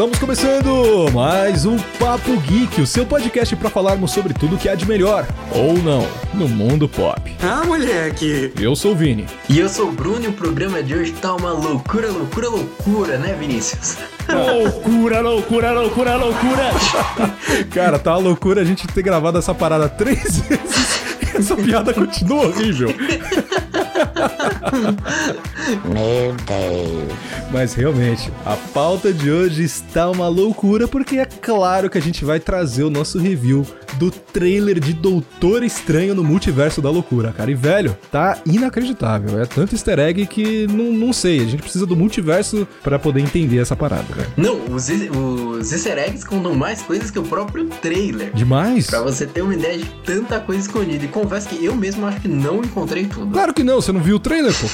Estamos começando mais um Papo Geek, o seu podcast para falarmos sobre tudo que há de melhor, ou não, no mundo pop. Ah, moleque! Eu sou o Vini. E eu sou o Bruno e o programa de hoje tá uma loucura, loucura, loucura, né, Vinícius? loucura, loucura, loucura, loucura! Cara, tá uma loucura a gente ter gravado essa parada três vezes. Essa piada continua horrível. Meu Deus. Mas realmente, a pauta de hoje está uma loucura porque é claro que a gente vai trazer o nosso review do trailer de Doutor Estranho no Multiverso da Loucura, cara. E velho, tá inacreditável. É tanto easter egg que não, não sei. A gente precisa do multiverso para poder entender essa parada, velho. Não, os, os easter eggs contam mais coisas que o próprio trailer. Demais? Pra você ter uma ideia de tanta coisa escondida. E confesso que eu mesmo acho que não encontrei tudo. Claro que não, você não viu o trailer, pô.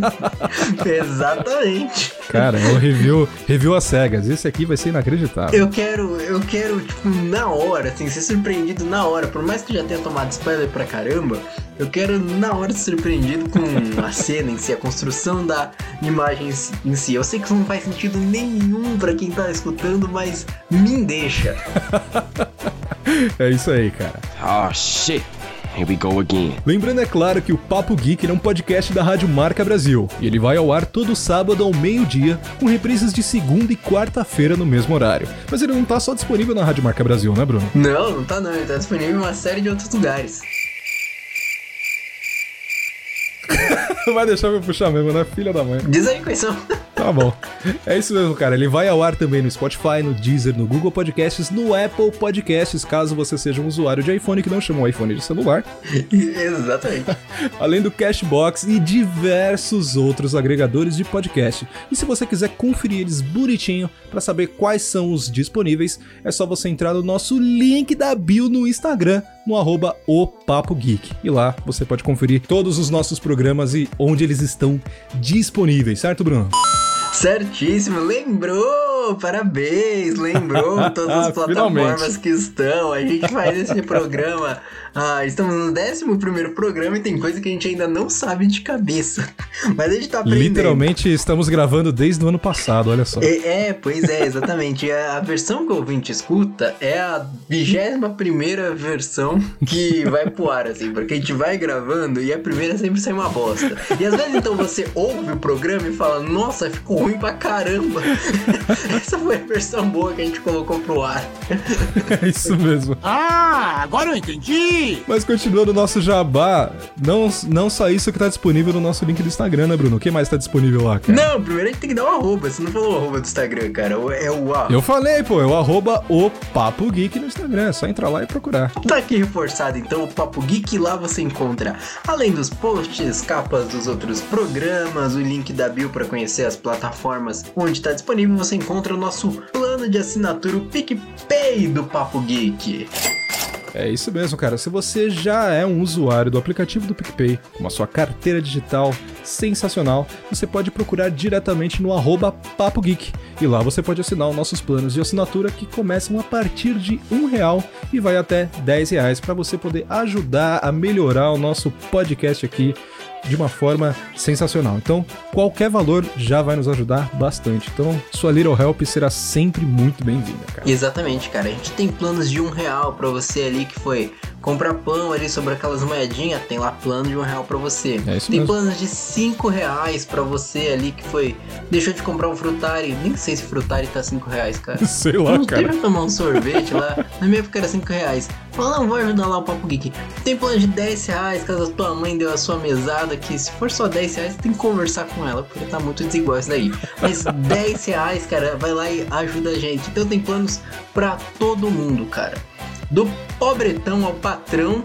Exatamente. Cara, é o review, review às cegas. Esse aqui vai ser inacreditável. Eu quero, eu quero, tipo, na hora, assim, ser surpreendido na hora. Por mais que já tenha tomado spoiler pra caramba, eu quero na hora ser surpreendido com a cena em si, a construção da imagem em si. Eu sei que isso não faz sentido nenhum pra quem tá escutando, mas me deixa. é isso aí, cara. Oh, shit. Here we go again. Lembrando, é claro, que o Papo Geek é um podcast da Rádio Marca Brasil. E ele vai ao ar todo sábado ao meio-dia, com reprises de segunda e quarta-feira no mesmo horário. Mas ele não tá só disponível na Rádio Marca Brasil, né, Bruno? Não, não tá não. Ele tá disponível em uma série de outros lugares. vai deixar eu puxar mesmo, né? Filha da mãe. Diz aí quais são. Tá bom. É isso mesmo, cara. Ele vai ao ar também no Spotify, no Deezer, no Google Podcasts, no Apple Podcasts, caso você seja um usuário de iPhone que não chamou iPhone de celular. Exatamente. Além do Cashbox e diversos outros agregadores de podcast. E se você quiser conferir eles bonitinho para saber quais são os disponíveis, é só você entrar no nosso link da bio no Instagram, no arroba o Papo Geek. E lá você pode conferir todos os nossos programas e onde eles estão disponíveis, certo, Bruno? Certíssimo, lembrou! Parabéns, lembrou todas as plataformas que estão. A gente faz esse programa. Ah, estamos no 11 programa e tem coisa que a gente ainda não sabe de cabeça. Mas a gente tá aprendendo. Literalmente estamos gravando desde o ano passado, olha só. É, é pois é, exatamente. a versão que o ouvinte escuta é a 21 versão que vai pro ar, assim, porque a gente vai gravando e a primeira sempre sai uma bosta. E às vezes então você ouve o programa e fala, nossa, ficou ruim pra caramba. Essa foi a versão boa que a gente colocou pro ar. É isso mesmo. Ah, agora eu entendi! Mas continuando o nosso jabá, não, não só isso que tá disponível no nosso link do Instagram, né, Bruno? O que mais tá disponível lá, cara? Não, primeiro a gente tem que dar um arroba. Você não falou o arroba do Instagram, cara. É o arroba. Eu falei, pô, é o arroba o Papo Geek no Instagram. É só entrar lá e procurar. Tá aqui reforçado, então, o Papo Geek. Lá você encontra, além dos posts, capas dos outros programas, o link da bio para conhecer as plataformas onde está disponível, você encontra o nosso plano de assinatura, o PicPay do Papo Geek. É isso mesmo, cara. Se você já é um usuário do aplicativo do PicPay, com a sua carteira digital sensacional, você pode procurar diretamente no arroba Papo Geek. E lá você pode assinar os nossos planos de assinatura que começam a partir de um real e vai até 10 reais para você poder ajudar a melhorar o nosso podcast aqui de uma forma sensacional. Então, qualquer valor já vai nos ajudar bastante. Então, sua Little Help será sempre muito bem-vinda, cara. Exatamente, cara. A gente tem planos de um real para você ali que foi comprar pão ali sobre aquelas moedinhas, tem lá plano de um real para você. É isso tem mesmo. planos de cinco reais para você ali que foi deixou de comprar um frutari. Nem sei se frutari tá cinco reais, cara. Sei lá, não cara. Eu tomar um sorvete lá. Na minha época era cinco reais. Fala, não, vou ajudar lá o Papo Geek. Tem plano de 10 reais, caso a tua mãe deu a sua mesada, que se for só 10 reais, tem que conversar com ela, porque tá muito desigual isso daí. Mas 10 reais, cara, vai lá e ajuda a gente. Então tem planos pra todo mundo, cara. Do pobretão ao patrão,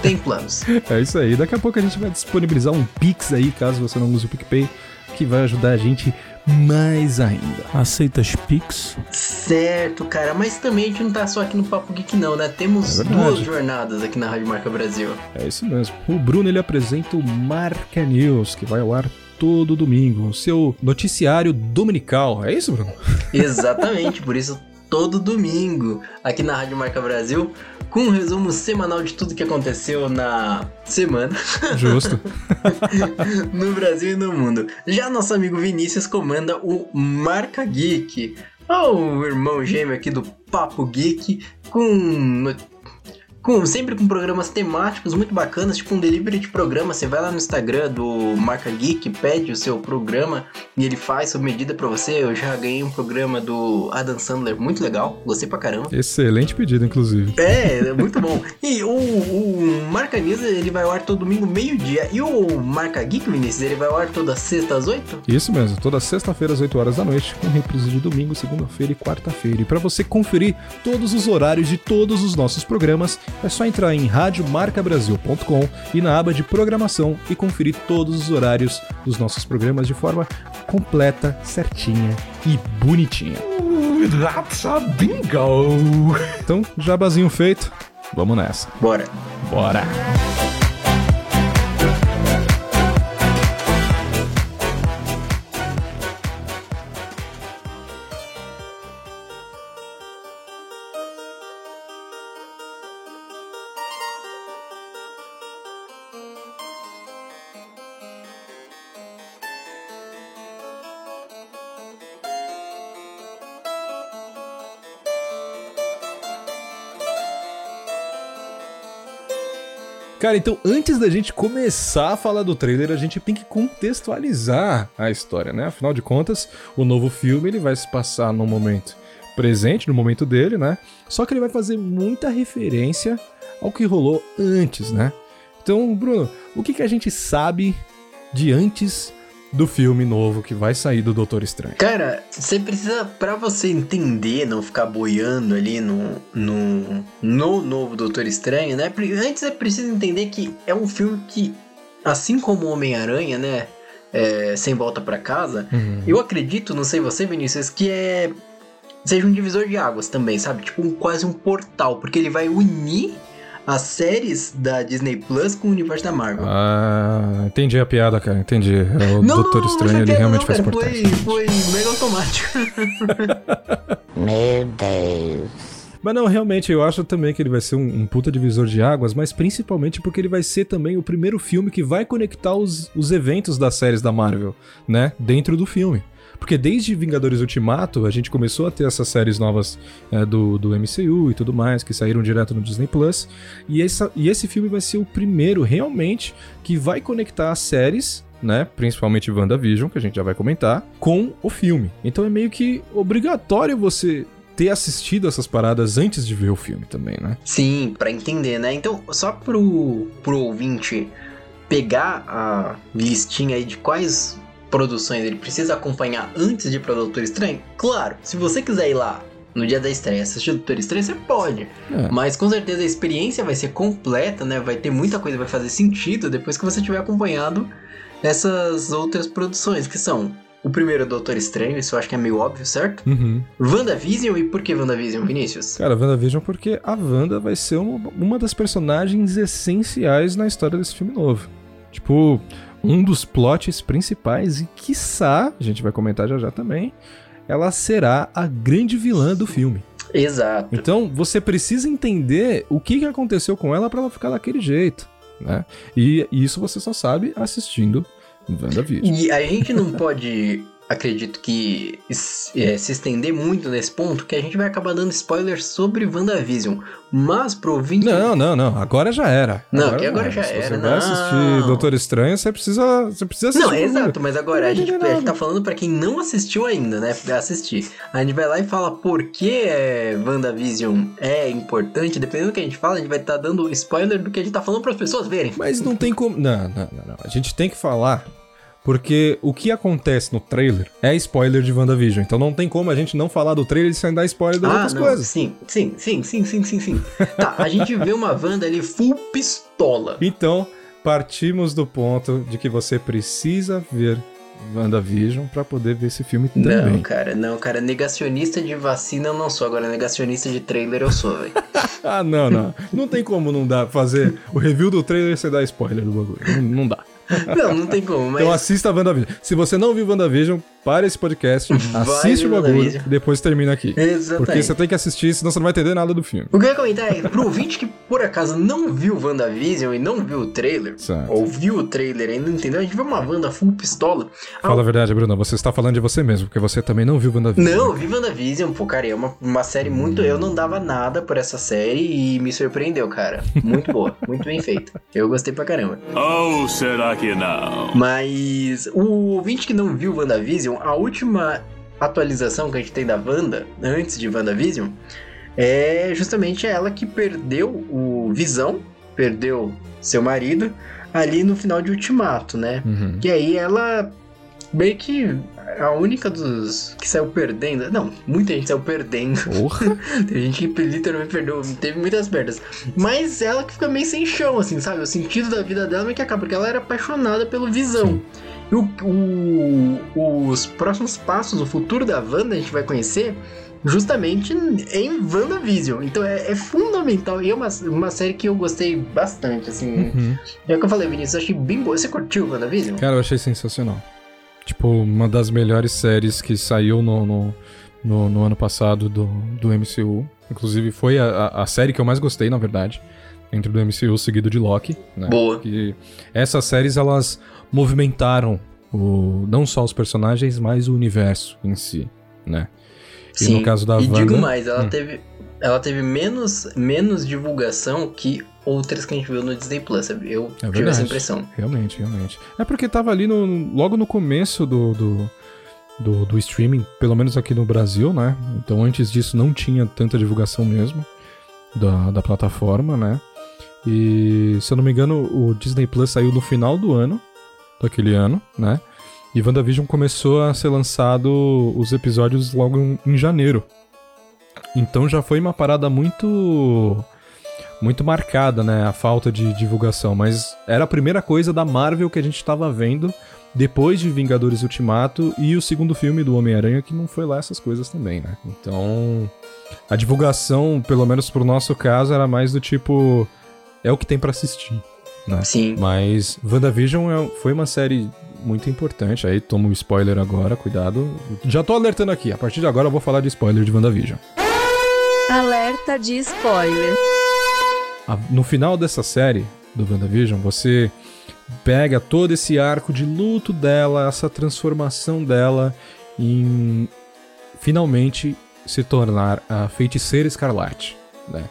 tem planos. É isso aí. Daqui a pouco a gente vai disponibilizar um Pix aí, caso você não use o PicPay, que vai ajudar a gente mais ainda. Aceitas Pix? Certo, cara, mas também a gente não tá só aqui no Papo Geek não, né? Temos É duas jornadas aqui na Rádio Marca Brasil. É isso mesmo. O Bruno ele apresenta o Marca News, que vai ao ar todo domingo, o seu noticiário dominical. É isso, Bruno? Exatamente, por isso todo domingo, aqui na Rádio Marca Brasil, com um resumo semanal de tudo que aconteceu na semana Justo. no Brasil e no mundo. Já nosso amigo Vinícius comanda o Marca Geek, o irmão gêmeo aqui do Papo Geek, com com, sempre com programas temáticos muito bacanas, tipo um delivery de programa. Você vai lá no Instagram do Marca Geek, pede o seu programa e ele faz sob medida pra você. Eu já ganhei um programa do Adam Sandler muito legal, gostei pra caramba. Excelente pedido, inclusive. É, é muito bom. E o, o Marca News ele vai ao ar todo domingo, meio-dia. E o Marca Geek, Vinícius, ele vai ao ar toda sexta às oito? Isso mesmo, toda sexta-feira às 8 horas da noite, com reprise de domingo, segunda-feira e quarta-feira. E para você conferir todos os horários de todos os nossos programas, é só entrar em radiomarcabrasil.com e na aba de programação e conferir todos os horários dos nossos programas de forma completa, certinha e bonitinha. That's a bingo! Então, jabazinho feito, vamos nessa. Bora. Bora! Cara, então antes da gente começar a falar do trailer, a gente tem que contextualizar a história, né? Afinal de contas, o novo filme ele vai se passar no momento presente, no momento dele, né? Só que ele vai fazer muita referência ao que rolou antes, né? Então, Bruno, o que, que a gente sabe de antes do filme novo que vai sair do Doutor Estranho? Cara, você precisa, pra você entender, não ficar boiando ali no, no, no novo Doutor Estranho, né? Antes é preciso entender que é um filme que, assim como o Homem-Aranha, né? é, Sem Volta Pra Casa, eu acredito, não sei você, Vinícius, que é. Seja um divisor de águas também, sabe? Tipo um, quase um portal, porque ele vai unir as séries da Disney Plus com o universo da Marvel. Ah, entendi a piada, cara, entendi. É, O não, Doutor não, não, Estranho, ele piada realmente não, faz cara, portais. foi, foi mega automático. Meu Deus. Mas não, realmente, eu acho também que ele vai ser um, um puta divisor de águas, mas principalmente porque ele vai ser também o primeiro filme que vai conectar os, os eventos das séries da Marvel, né? Dentro do filme. Porque desde Vingadores Ultimato, a gente começou a ter essas séries novas é, do, do MCU e tudo mais, que saíram direto no Disney Plus. E, essa, e esse filme vai ser o primeiro, realmente, que vai conectar as séries né? Principalmente WandaVision, que a gente já vai comentar, com o filme. Então é meio que obrigatório você ter assistido essas paradas antes de ver o filme também, né? Sim, pra entender, né? Então, só pro, pro ouvinte pegar a listinha aí de quais produções ele precisa acompanhar antes de ir pra Doutor Estranho, claro, se você quiser ir lá no dia da estreia assistir o Doutor Estranho, você pode. É. Mas com certeza a experiência vai ser completa, né? Vai ter muita coisa, vai fazer sentido depois que você tiver acompanhado essas outras produções, que são o primeiro Doutor Estranho, isso eu acho que é meio óbvio, certo? Uhum. WandaVision, e por que WandaVision, Vinícius? Cara, WandaVision porque a Wanda vai ser uma, uma das personagens essenciais na história desse filme novo. Tipo, um dos plots principais e, quiçá, a gente vai comentar já já também, ela será a grande vilã do filme. Exato. Então, você precisa entender o que, que aconteceu com ela pra ela ficar daquele jeito, né? E isso você só sabe assistindo WandaVision. E a gente não pode, acredito que, é, se estender muito nesse ponto, que a gente vai acabar dando spoilers sobre WandaVision. Mas pro ouvinte. Não, não, não. Agora já era. Não, que agora já Se era, você vai não. assistir Doutor Estranho, você precisa, você precisa assistir. Não, bagulho. exato, mas agora a Não gente, a gente nada. tá falando pra quem não assistiu ainda, né? Pra assistir. A gente vai lá e fala por que é, WandaVision é importante. Dependendo do que a gente fala, a gente vai estar dando spoiler do que a gente tá falando pras pessoas verem. Mas não tem como. Não, não, não, não. A gente tem que falar. Porque o que acontece no trailer é spoiler de WandaVision. Então não tem como a gente não falar do trailer sem dar spoiler das outras Ah, não, coisas. sim, sim, sim, sim, sim, sim, sim. tá, a gente vê uma Wanda ali full pistola. Então, partimos do ponto de que você precisa ver WandaVision pra poder ver esse filme Não, também. cara, não, cara. Negacionista de vacina eu não sou. Agora, negacionista de trailer eu sou, velho. Ah, não, não. Não tem como não dar fazer o review do trailer e você dar spoiler do bagulho. Não, não dá. Não, não tem como, mas. Então assista a WandaVision. Se você não viu WandaVision, para esse podcast, Vai assiste o bagulho WandaVision. e depois termina aqui. Exatamente. Porque você tem que assistir, senão você não vai entender nada do filme. O que eu ia comentar é, pro ouvinte que por acaso não viu WandaVision e não viu o trailer, Certo. ou viu o trailer e ainda não entendeu, a gente vê uma Wanda full pistola. Fala a verdade, Bruno, você está falando de você mesmo, porque você também não viu WandaVision. Não, eu vi WandaVision, pô, cara, é uma, uma série muito. Eu não dava nada por essa série e me surpreendeu, cara. Muito boa, muito bem feita. Eu gostei pra caramba. Ou será que não? Mas o ouvinte que não viu WandaVision, a última atualização que a gente tem da Wanda, antes de WandaVision, é justamente ela que perdeu o Visão, perdeu seu marido, ali no final de Ultimato, né? Uhum. E aí ela meio que a única dos que saiu perdendo. Não, muita gente saiu perdendo. Tem gente que literalmente perdeu, teve muitas perdas. Mas ela que fica meio sem chão, assim, sabe? O sentido da vida dela meio que acaba, porque ela era apaixonada pelo Visão. E o, o- os próximos passos, o futuro da Wanda, a gente vai conhecer justamente em WandaVision. Então é, é fundamental. E é uma, uma série que eu gostei bastante, assim. Uhum. É o que eu falei, Vinícius, eu achei bem boa. Você curtiu WandaVision? Cara, eu achei sensacional. Tipo, uma das melhores séries que saiu no, no, no, no ano passado do, do MCU. Inclusive, foi a, a- série que eu mais gostei, na verdade. Dentro do MCU, seguido de Loki. Né? Boa. Que essas séries, elas movimentaram o, não só os personagens, mas o universo em si, né? E no caso da e digo Wanda- mais, ela Hum. teve ela teve menos, menos divulgação que outras que a gente viu no Disney Plus, sabe? Eu É tive essa impressão. Realmente, realmente. É porque tava ali no, logo no começo do, do, do, do streaming, pelo menos aqui no Brasil, né? Então antes disso não tinha tanta divulgação mesmo da, da plataforma, né? E se eu não me engano, o Disney Plus saiu no final do ano, daquele ano, né? E WandaVision começou a ser lançado os episódios logo em, janeiro. Então já foi uma parada muito muito marcada, né, a falta de divulgação, mas era a primeira coisa da Marvel que a gente estava vendo depois de Vingadores Ultimato e o segundo filme do Homem-Aranha que não foi lá essas coisas também, né? Então, a divulgação, pelo menos pro nosso caso, era mais do tipo é o que tem pra assistir, né? Sim. Mas WandaVision é- foi uma série muito importante. Aí toma um spoiler agora, cuidado. Já tô alertando aqui, a partir de agora eu vou falar de spoiler de WandaVision. Alerta de spoiler. A- no final dessa série do WandaVision, você pega todo esse arco de luto dela, essa transformação dela em finalmente se tornar a feiticeira escarlate, né?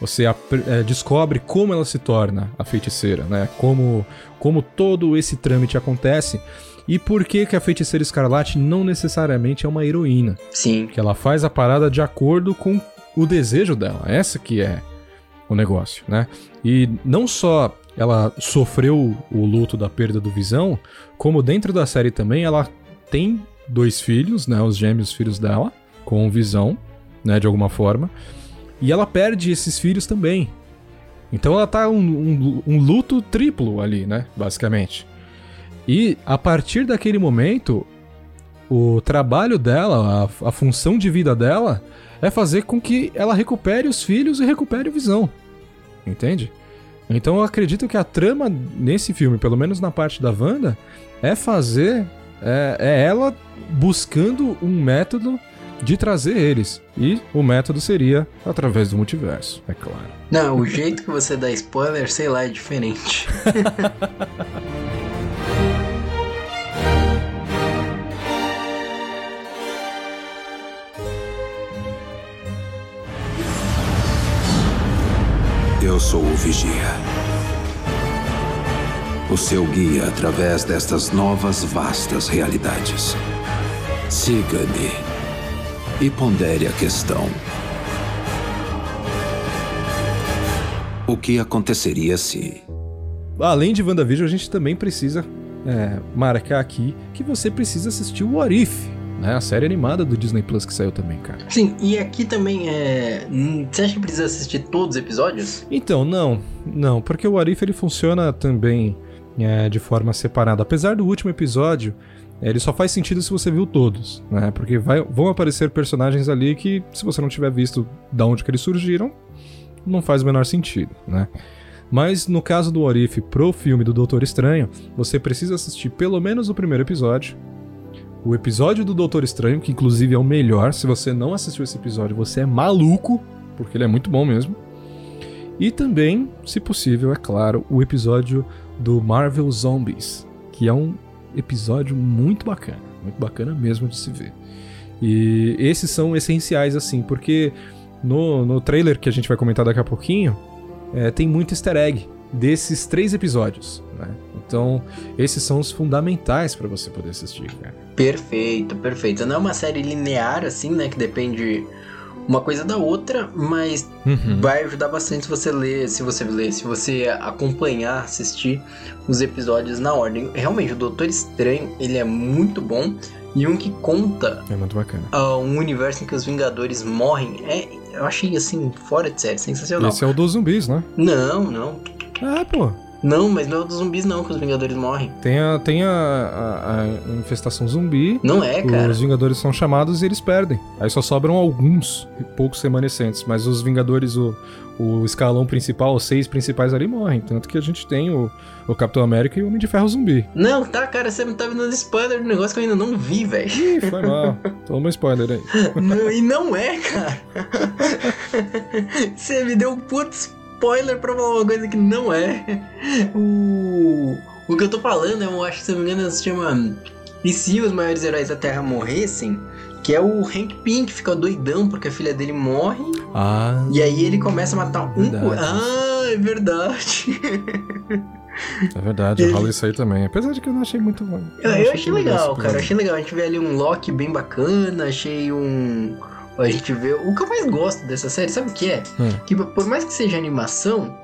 Você eh, descobre como ela se torna a feiticeira, né? Como, como todo esse trâmite acontece e por que, que a feiticeira escarlate não necessariamente é uma heroína Sim. que ela faz a parada de acordo com o desejo dela. Essa que é o negócio, né? E não só ela sofreu o luto da perda do Visão, como dentro da série também ela tem dois filhos, né? Os gêmeos filhos dela, com Visão, né? De alguma forma. E ela perde esses filhos também. Então ela tá um, um, um luto triplo ali, né? Basicamente. E a partir daquele momento, o trabalho dela, a, a função de vida dela, é fazer com que ela recupere os filhos e recupere o visão. Entende? Então eu acredito que a trama nesse filme, pelo menos na parte da Wanda, é fazer. É, é ela buscando um método de trazer eles. E o método seria através do multiverso, é claro. Não, o jeito que você dá spoiler, sei lá, é diferente. Eu sou o Vigia. O seu guia através destas novas vastas realidades. Siga-me e pondere a questão. O que aconteceria se. Além de WandaVision, a gente também precisa é, marcar aqui que você precisa assistir o What If, né? A série animada do Disney Plus que saiu também, cara. Sim, e aqui também é. hum, Você acha que precisa assistir todos os episódios? Então, não, não, porque o What If ele funciona também é, de forma separada. Apesar do último episódio, ele só faz sentido se você viu todos, né? Porque vai- vão aparecer personagens ali que, se você não tiver visto da onde que eles surgiram, não faz o menor sentido, né? Mas no caso do What If pro filme do Doutor Estranho, você precisa assistir pelo menos o primeiro episódio o episódio do Doutor Estranho, que inclusive é o melhor. Se você não assistiu esse episódio, você é maluco, porque ele é muito bom mesmo. E também, se possível, é claro, o episódio do Marvel Zombies, que é um episódio muito bacana, muito bacana mesmo de se ver. E esses são essenciais, assim, porque no, no trailer que a gente vai comentar daqui a pouquinho, é, tem muito easter egg desses três episódios, né? Então, esses são os fundamentais para você poder assistir, cara. Perfeito, perfeito. Não é uma série linear, assim, né? Que depende uma coisa da outra, mas Uhum. vai ajudar bastante se você ler, se você ler, se você acompanhar, assistir os episódios na ordem. Realmente, o Doutor Estranho, ele é muito bom. E um que conta É muito bacana. ah, um universo em que os Vingadores morrem, é, eu achei assim, fora de série, sensacional. Esse é o dos zumbis, né? Não, não. Ah, pô. Não, mas não é o dos zumbis não que os Vingadores morrem. Tem a, tem a, a- a infestação zumbi. Não é, cara. Os Vingadores são chamados e eles perdem. Aí só sobram alguns, poucos remanescentes. Mas os Vingadores, o, o escalão principal, os seis principais ali morrem. Tanto que a gente tem o, o Capitão América e o Homem de Ferro zumbi. Não, tá, cara, você me tá me dando spoiler do negócio que eu ainda não vi, velho. Ih, foi mal. Toma um spoiler aí. Não, e não é, cara. Você me deu um puto spoiler pra falar uma coisa que não é. O, o que eu tô falando, eu acho que se não me engano, se chama E se os maiores heróis da Terra morressem? Que é o Hank Pym, que fica doidão porque a filha dele morre. Ah. E aí ele começa a matar um. Verdade. Ah, é verdade. É verdade, rola isso aí também. Apesar de que eu não achei muito. Eu, eu achei legal, esse cara. Achei legal. A gente vê ali um Loki bem bacana. Achei um. A gente vê. O que eu mais gosto dessa série, sabe o que é? Hum. Que por mais que seja animação,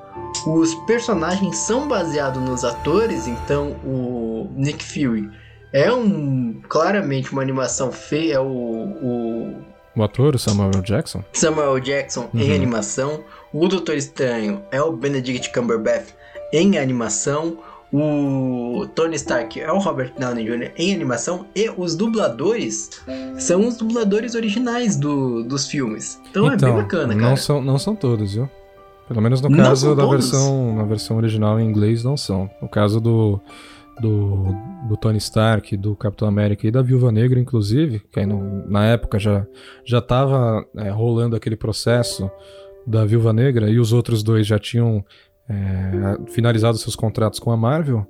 os personagens são baseados nos atores. Então o Nick Fury é um. Claramente uma animação feia. É o. o O ator, o Samuel. Jackson? Samuel Jackson em Uhum. animação. O Doutor Estranho é o Benedict Cumberbatch em animação. O Tony Stark é o Robert Downey Jr. em animação. E os dubladores são os dubladores originais do, dos filmes. Então, é bem bacana, cara. Não são, não são todos, viu? Pelo menos no caso da todos? versão, na versão original em inglês, não são. No caso do, do, do Tony Stark, do Capitão América e da Viúva Negra, inclusive, que aí no- na época já, já tava é, rolando aquele processo da Viúva Negra e os outros dois já tinham é, finalizado seus contratos com a Marvel,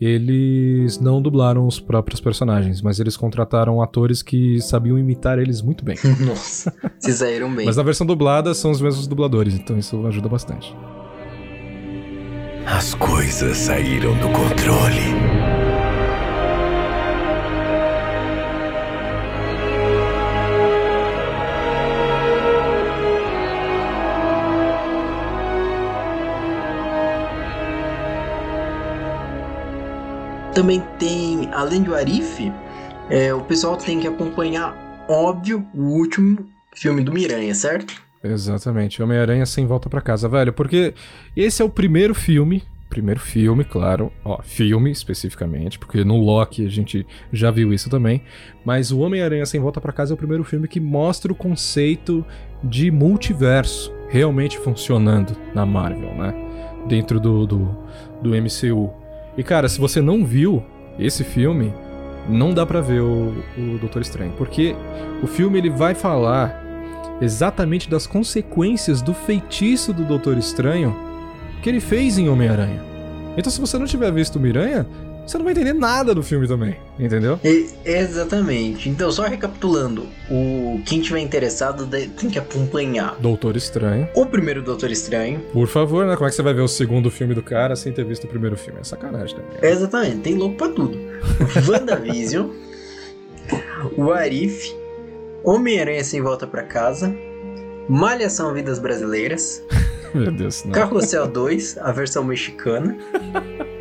eles não dublaram os próprios personagens, mas eles contrataram atores que sabiam imitar eles muito bem. Nossa, se saíram bem. Mas na versão dublada são os mesmos dubladores, então isso ajuda bastante. As coisas saíram do controle. Também tem, além do Arif, é, o pessoal tem que acompanhar, óbvio, o último filme do Miranha, certo? Exatamente, Homem-Aranha sem volta pra casa, velho, porque esse é o primeiro filme, primeiro filme, claro, ó, filme especificamente, porque no Loki a gente já viu isso também, mas o Homem-Aranha sem volta pra casa é o primeiro filme que mostra o conceito de multiverso realmente funcionando na Marvel, né? Dentro do, do, do MCU. E cara, se você não viu esse filme, não dá pra ver o, o Doutor Estranho, porque o filme ele vai falar exatamente das consequências do feitiço do Doutor Estranho que ele fez em Homem-Aranha. Então, se você não tiver visto o Miranha, você não vai entender nada do filme também, entendeu? E- exatamente. Então, só recapitulando, o quem tiver interessado tem que acompanhar Doutor Estranho. o primeiro Doutor Estranho. Por favor, né? Como é que você vai ver o segundo filme do cara sem ter visto o primeiro filme? É sacanagem também. Exatamente, tem louco pra tudo. WandaVision, o Arif, Homem-Aranha sem volta pra casa, Malhação Vidas Brasileiras, Meu Deus, não. Carrossel 2, a versão mexicana,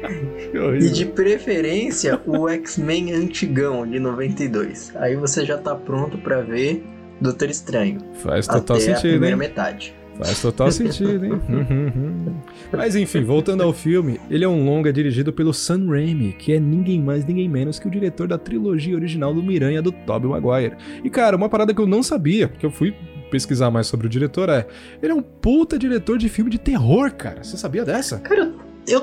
e de preferência o X-Men antigão de 92. Aí você já tá pronto pra ver Doutor Estranho. Faz total até a sentido, primeira hein? metade. Faz total sentido, hein? Uhum, Mas enfim, voltando ao filme, ele é um longa dirigido pelo Sam Raimi, que é ninguém mais, ninguém menos que o diretor da trilogia original do Miranha do Tobey Maguire. E cara, uma parada que eu não sabia, que eu fui pesquisar mais sobre o diretor é, ele é um puta diretor de filme de terror, cara. Você sabia dessa? Cara, eu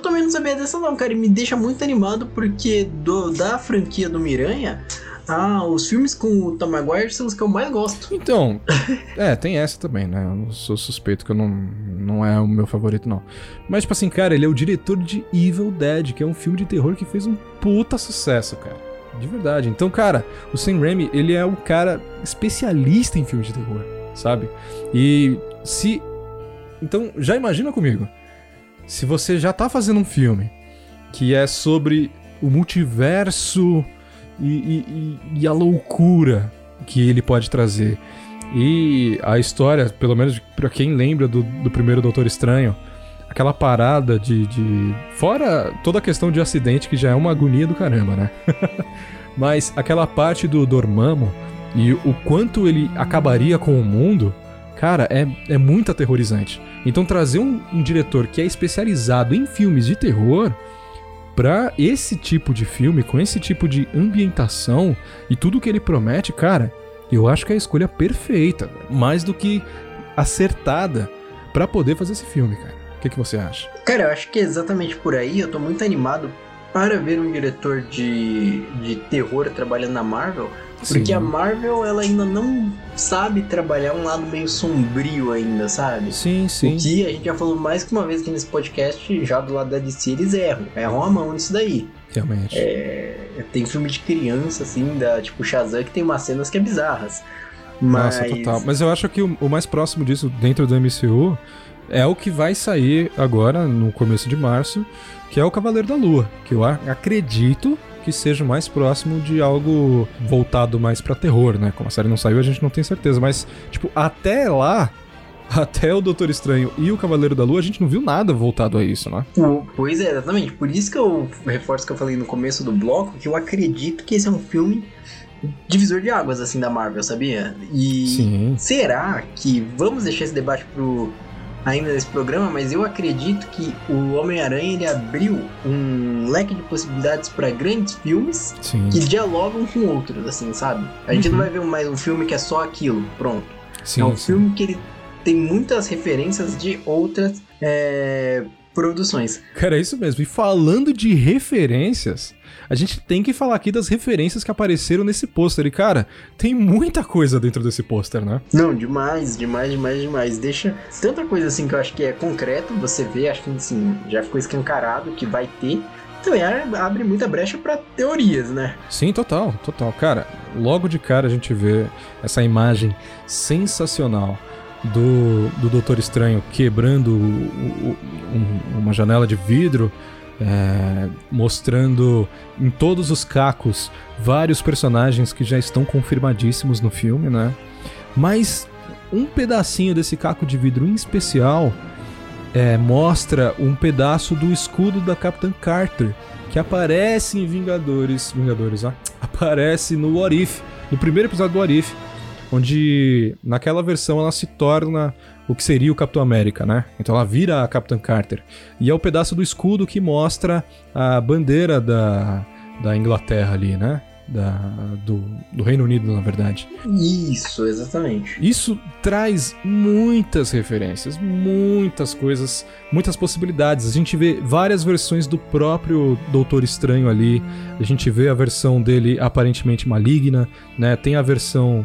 também não sabia dessa não, cara, e me deixa muito animado porque do- da franquia do Miranha, Ah, os filmes com o Tom Maguire são os que eu mais gosto. Então, é, tem essa também, né? Eu não sou suspeito que eu não, não é o meu favorito, não. Mas, tipo assim, cara, ele é o diretor de Evil Dead, que é um filme de terror que fez um puta sucesso, cara. De verdade. Então, cara, o Sam Raimi, ele é um cara especialista em filmes de terror, sabe? E se. Então, já imagina comigo. Se você já tá fazendo um filme que é sobre o multiverso e, e- e- a loucura que ele pode trazer. E a história, pelo menos pra quem lembra do, do primeiro Doutor Estranho, aquela parada de, de. Fora toda a questão de acidente, que já é uma agonia do caramba, né? Mas aquela parte do Dormammu e o quanto ele acabaria com o mundo, cara, é, é muito aterrorizante. Então trazer um, um diretor que é especializado em filmes de terror pra esse tipo de filme, com esse tipo de ambientação e tudo que ele promete, cara, eu acho que é a escolha perfeita, mais do que acertada pra poder fazer esse filme, cara. O que, que você acha? Cara, eu acho que é exatamente por aí. Eu tô muito animado para ver um diretor de, de terror trabalhando na Marvel. Porque a Marvel, ela ainda não sabe trabalhar um lado meio sombrio ainda, sabe? Sim, sim. O que a gente já falou mais que uma vez aqui nesse podcast, já do lado da DC, eles erram. Erram a mão nisso daí. Realmente. É, tem filme de criança, assim, da, tipo Shazam, que tem umas cenas que é bizarras. Mas... Nossa, total. Mas eu acho que o, o mais próximo disso dentro do MCU é o que vai sair agora, no começo de março, que é o Cavaleiro da Lua. Que eu acredito que seja o mais próximo de algo voltado mais pra terror, né? Como a série não saiu, a gente não tem certeza. Mas, tipo, até lá, até o Doutor Estranho e o Cavaleiro da Lua, a gente não viu nada voltado a isso, né? O- Pois é, exatamente. Por isso que eu reforço que eu falei no começo do bloco, que eu acredito que esse é um filme divisor de águas, assim, da Marvel, sabia? E Sim. será que... Vamos deixar esse debate pro... Ainda nesse programa, mas eu acredito que o Homem-Aranha ele abriu um leque de possibilidades para grandes filmes Sim. que dialogam com outros, assim, sabe? A gente Uhum. não vai ver mais um filme que é só aquilo, pronto. Sim, é um sim. filme que ele tem muitas referências de outras é, produções. Cara, é isso mesmo. E falando de referências, a gente tem que falar aqui das referências que apareceram nesse pôster. E, cara, tem muita coisa dentro desse pôster, né? Não, demais, demais, demais, demais. Deixa tanta coisa assim que eu acho que é concreto, você vê, acho que assim, já ficou escancarado que vai ter. Também abre muita brecha pra teorias, né? Sim, total, total. Cara, logo de cara a gente vê essa imagem sensacional do, do Doutor Estranho quebrando o- o- um- uma janela de vidro, é, mostrando em todos os cacos vários personagens que já estão confirmadíssimos no filme, né? Mas um pedacinho desse caco de vidro em especial é, mostra um pedaço do escudo da Capitã Carter que aparece em Vingadores, Vingadores, aparece no What If, no primeiro episódio do What If, onde naquela versão ela se torna o que seria o Capitão América, né? Então ela vira a Capitã Carter. E é o pedaço do escudo que mostra a bandeira da, da Inglaterra ali, né? Da, do, do Reino Unido, na verdade. Isso, exatamente. Isso traz muitas referências, muitas coisas, muitas possibilidades. A gente vê várias versões do próprio Doutor Estranho ali. A gente vê a versão dele aparentemente maligna, né? Tem a versão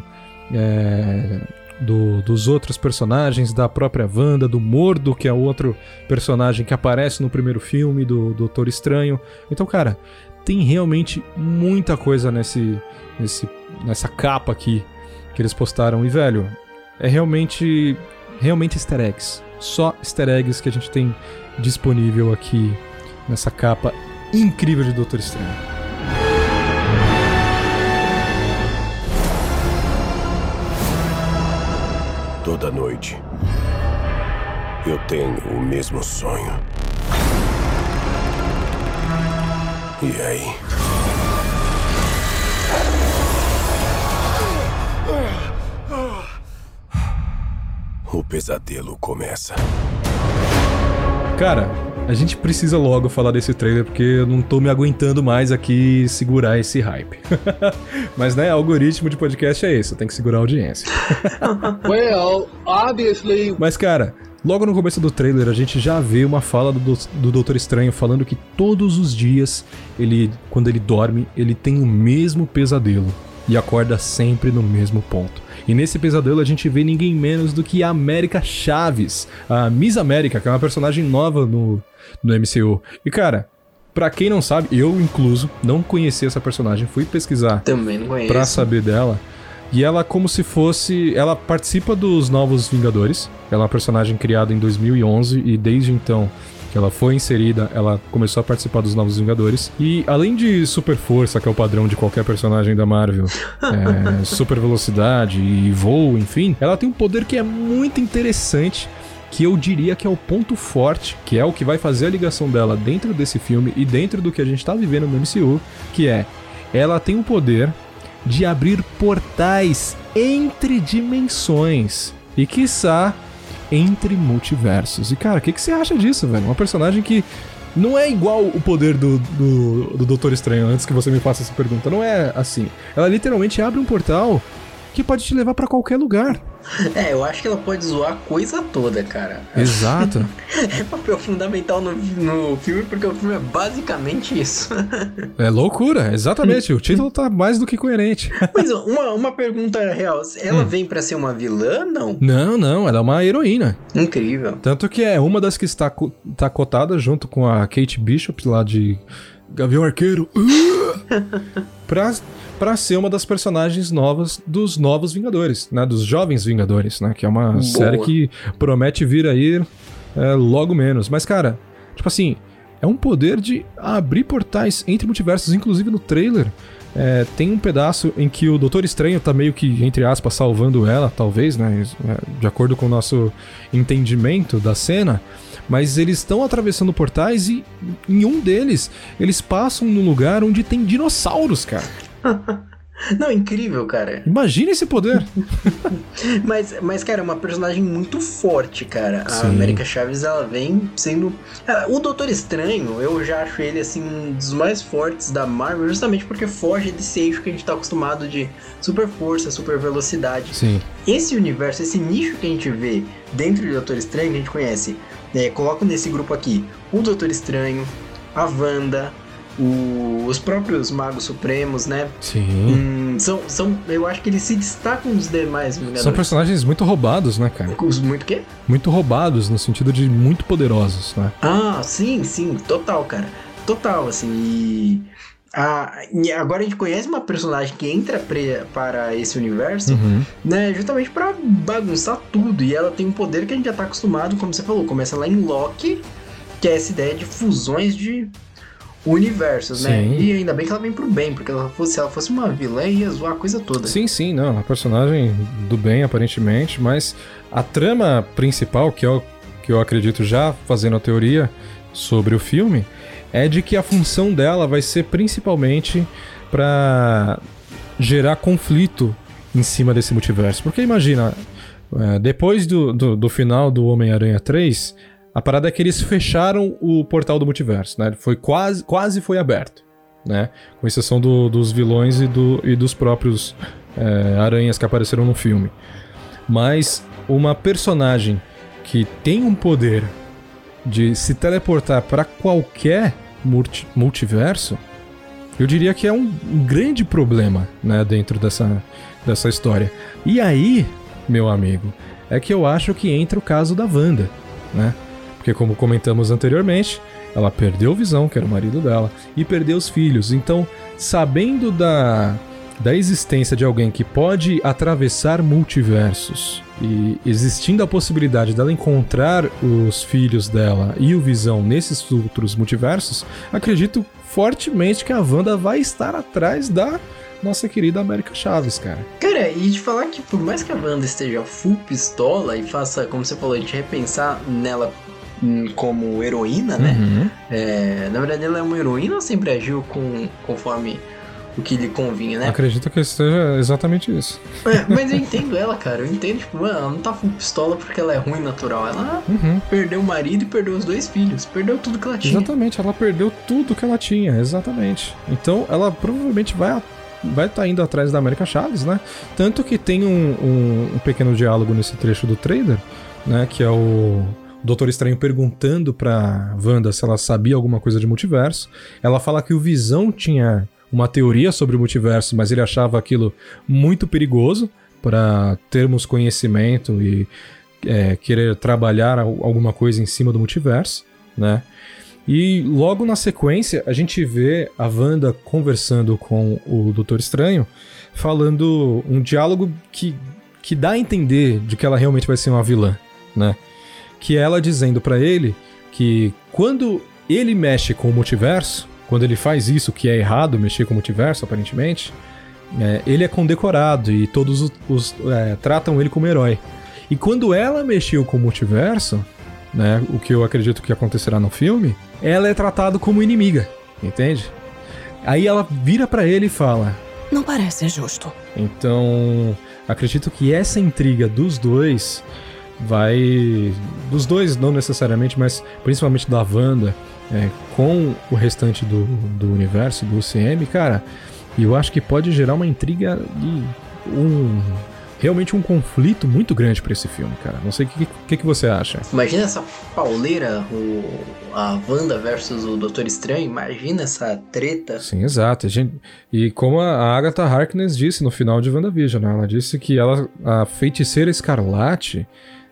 é, do- dos outros personagens, da própria Wanda, do Mordo, que é outro personagem que aparece no primeiro filme do Doutor Estranho. Então, cara, tem realmente muita coisa nesse, nesse, nessa capa aqui que eles postaram. E, velho, é realmente, realmente easter eggs. Só easter eggs que a gente tem disponível aqui nessa capa incrível de Doutor Estranho. Toda noite. Eu tenho o mesmo sonho. E aí? O pesadelo começa. Cara, a gente precisa logo falar desse trailer porque eu não tô me aguentando mais aqui segurar esse hype. Mas, né, algoritmo de podcast é isso, tem que segurar a audiência. Well, obviously. Mas, cara, logo no começo do trailer a gente já vê uma fala do, do Doutor Estranho falando que todos os dias, ele, quando ele dorme, ele tem o mesmo pesadelo. e acorda sempre no mesmo ponto. E nesse pesadelo a gente vê ninguém menos do que a América Chaves, a Miss América, que é uma personagem nova no, no MCU. E cara, pra quem não sabe, eu incluso não conhecia essa personagem, fui pesquisar Também não conheço. pra saber dela. E ela como se fosse, ela participa dos Novos Vingadores. Ela é uma personagem criada em 2011 e desde então que ela foi inserida, ela começou a participar dos Novos Vingadores. E além de super força, que é o padrão de qualquer personagem da Marvel, é, super velocidade e voo, enfim, ela tem um poder que é muito interessante. Que eu diria que é o ponto forte, que é o que vai fazer a ligação dela dentro desse filme e dentro do que a gente tá vivendo no MCU, que é ela tem o poder de abrir portais entre dimensões e, quiçá, entre multiversos. E, cara, o que, que você acha disso, velho? Uma personagem que não é igual o poder do, do, do Doutor Estranho, antes que você me faça essa pergunta. Não é assim. Ela literalmente abre um portal que pode te levar pra qualquer lugar. É, eu acho que ela pode zoar a coisa toda, cara. Exato. É papel fundamental no, no filme, porque o filme é basicamente isso. é loucura, exatamente. O título tá mais do que coerente. Mas uma, uma pergunta real: ela Hum. vem pra ser uma vilã? Não. Não, não, ela é uma heroína. Incrível. Tanto que é uma das que está tá cotada junto com a Kate Bishop lá de Gavião Arqueiro. Pra, pra ser uma das personagens novas dos Novos Vingadores, né? Dos Jovens Vingadores, né? Que é uma Boa. série que promete vir aí é, logo menos. Mas, cara, tipo assim, é um poder de abrir portais entre multiversos, inclusive no trailer. é, tem um pedaço em que o Doutor Estranho tá meio que, entre aspas, salvando ela, talvez, né? é, De acordo com o nosso entendimento da cena. Mas eles estão atravessando portais e em um deles eles passam num lugar onde tem dinossauros, cara. Não, incrível, cara. Imagina esse poder. Mas, mas, cara, é uma personagem muito forte, cara. A Sim. América Chaves, ela vem sendo. Ah, O Doutor Estranho, eu já acho ele, assim, um dos mais fortes da Marvel, justamente porque foge desse eixo que a gente tá acostumado de super força, super velocidade. Sim. Esse universo, esse nicho que a gente vê dentro do Doutor Estranho, que a gente conhece, é, coloco nesse grupo aqui o Doutor Estranho, a Wanda, o- os próprios Magos Supremos, né? Sim. Hum, são, são, eu acho que eles se destacam dos demais Vingadores. São personagens muito roubados, né, cara? Os muito quê? Muito roubados, no sentido de muito poderosos, né? Ah, sim, sim, total, cara. Total, assim. E, a- e agora a gente conhece uma personagem que entra para esse universo, Uhum. né? Justamente pra bagunçar tudo. E ela tem um poder que a gente já tá acostumado, como você falou. Começa lá em Loki, que é essa ideia de fusões de universos, né? Sim. E ainda bem que ela vem pro bem, porque ela fosse, se ela fosse uma vilã, ia zoar a coisa toda. Sim, sim, não. Uma personagem do bem, aparentemente, mas a trama principal, que eu, que eu acredito já fazendo a teoria sobre o filme, é de que a função dela vai ser principalmente pra gerar conflito em cima desse multiverso. Porque imagina, é, depois do, do, do final do Homem-Aranha 3, a parada é que eles fecharam o portal do multiverso, né? Foi quase, quase foi aberto, né? Com exceção do- dos vilões e, do, e dos próprios é, aranhas que apareceram no filme. Mas uma personagem que tem um poder de se teleportar para qualquer multi- multiverso, eu diria que é um, grande problema, né, dentro dessa, dessa história. E aí, meu amigo, é que eu acho que entra o caso da Wanda, né? Porque como comentamos anteriormente, ela perdeu Visão, que era o marido dela, e perdeu os filhos. Então, sabendo da da existência de alguém que pode atravessar multiversos e existindo a possibilidade dela encontrar os filhos dela e o Visão nesses outros multiversos, acredito fortemente que a Wanda vai estar atrás da nossa querida América Chaves, cara. Cara, e de falar que por mais que a Wanda esteja full pistola e faça, como você falou, a gente repensar nela hum, como heroína, né? Uhum. É, na verdade, ela é uma heroína ou sempre agiu com, conforme o que lhe convinha, né? Acredito que seja exatamente isso. É, mas eu entendo ela, cara. Eu entendo, tipo, mano, ela não tá full pistola porque ela é ruim natural. Ela Uhum. perdeu o marido e perdeu os dois filhos. Perdeu tudo que ela tinha. Exatamente, ela perdeu tudo que ela tinha, exatamente. Então ela provavelmente vai vai estar indo atrás da América Chaves, né? Tanto que tem um, um- um pequeno diálogo nesse trecho do trailer, né? Que é o Doutor Estranho perguntando pra Wanda se ela sabia alguma coisa de multiverso. Ela fala que o Visão tinha uma teoria sobre o multiverso, mas ele achava aquilo muito perigoso para termos conhecimento e é, querer trabalhar al- alguma coisa em cima do multiverso, né? E logo na sequência a gente vê a Wanda conversando com o Doutor Estranho, falando um diálogo que, que dá a entender de que ela realmente vai ser uma vilã, né? Que ela dizendo pra ele que quando ele mexe com o multiverso, quando ele faz isso, que é errado mexer com o multiverso, aparentemente, é, ele é condecorado e todos os, os, é, tratam ele como herói. E quando ela mexeu com o multiverso, né, o que eu acredito que acontecerá no filme, ela é tratada como inimiga, entende? Aí ela vira pra ele e fala: Não parece justo. então, acredito que essa intriga dos dois vai. Dos dois, não necessariamente, mas principalmente da Wanda, é, com o restante do, do universo, do UCM, cara, eu acho que pode gerar uma intriga e um. Realmente um conflito muito grande pra esse filme, cara. Não sei o que, que, que você acha. Imagina essa pauleira, o, a Wanda versus o Doutor Estranho. Imagina essa treta. Sim, exato. E como a Agatha Harkness disse no final de WandaVision, né? ela disse que ela, a feiticeira escarlate,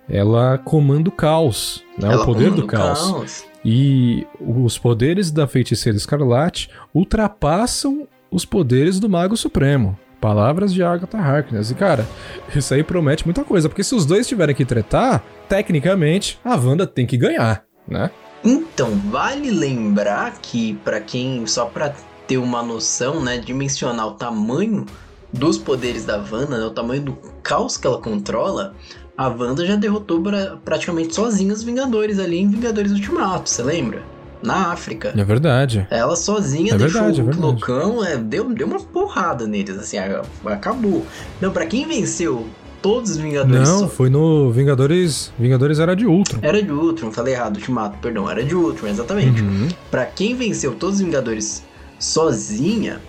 ela comanda o caos, né? Ela o poder do caos. caos. E os poderes da feiticeira escarlate ultrapassam os poderes do Mago Supremo. Palavras de Agatha Harkness. E, cara, isso aí promete muita coisa, porque se os dois tiverem que tretar, tecnicamente, a Wanda tem que ganhar, né? Então, vale lembrar que, pra quem, só pra ter uma noção, né, dimensionar o tamanho dos poderes da Wanda, né, o tamanho do caos que ela controla, a Wanda já derrotou pra- praticamente sozinha os Vingadores ali em Vingadores Ultimato, você lembra? Na África. É verdade. Ela sozinha É deixou verdade, é o loucão, é, deu, deu uma porrada neles, assim, acabou. Não, pra quem venceu todos os Vingadores Não, so- foi no Vingadores. Vingadores era de Ultron. era de Ultron, falei errado, Ultimato, perdão, era de Ultron, exatamente. Uhum. Pra quem venceu todos os Vingadores sozinha,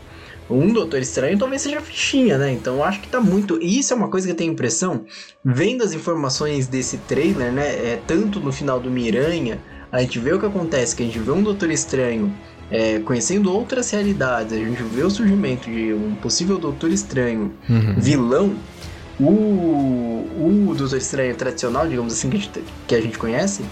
um Doutor Estranho talvez seja fichinha, né? Então eu acho que tá muito. E isso é uma coisa que eu tenho impressão, vendo as informações desse trailer, né? É, tanto no final do Miranha, a gente vê o que acontece, que a gente vê um Doutor Estranho é, conhecendo outras realidades, a gente vê o surgimento de um possível Doutor Estranho Uhum. vilão. O, o Doutor Estranho tradicional, digamos assim, que a gente, que a gente conhece,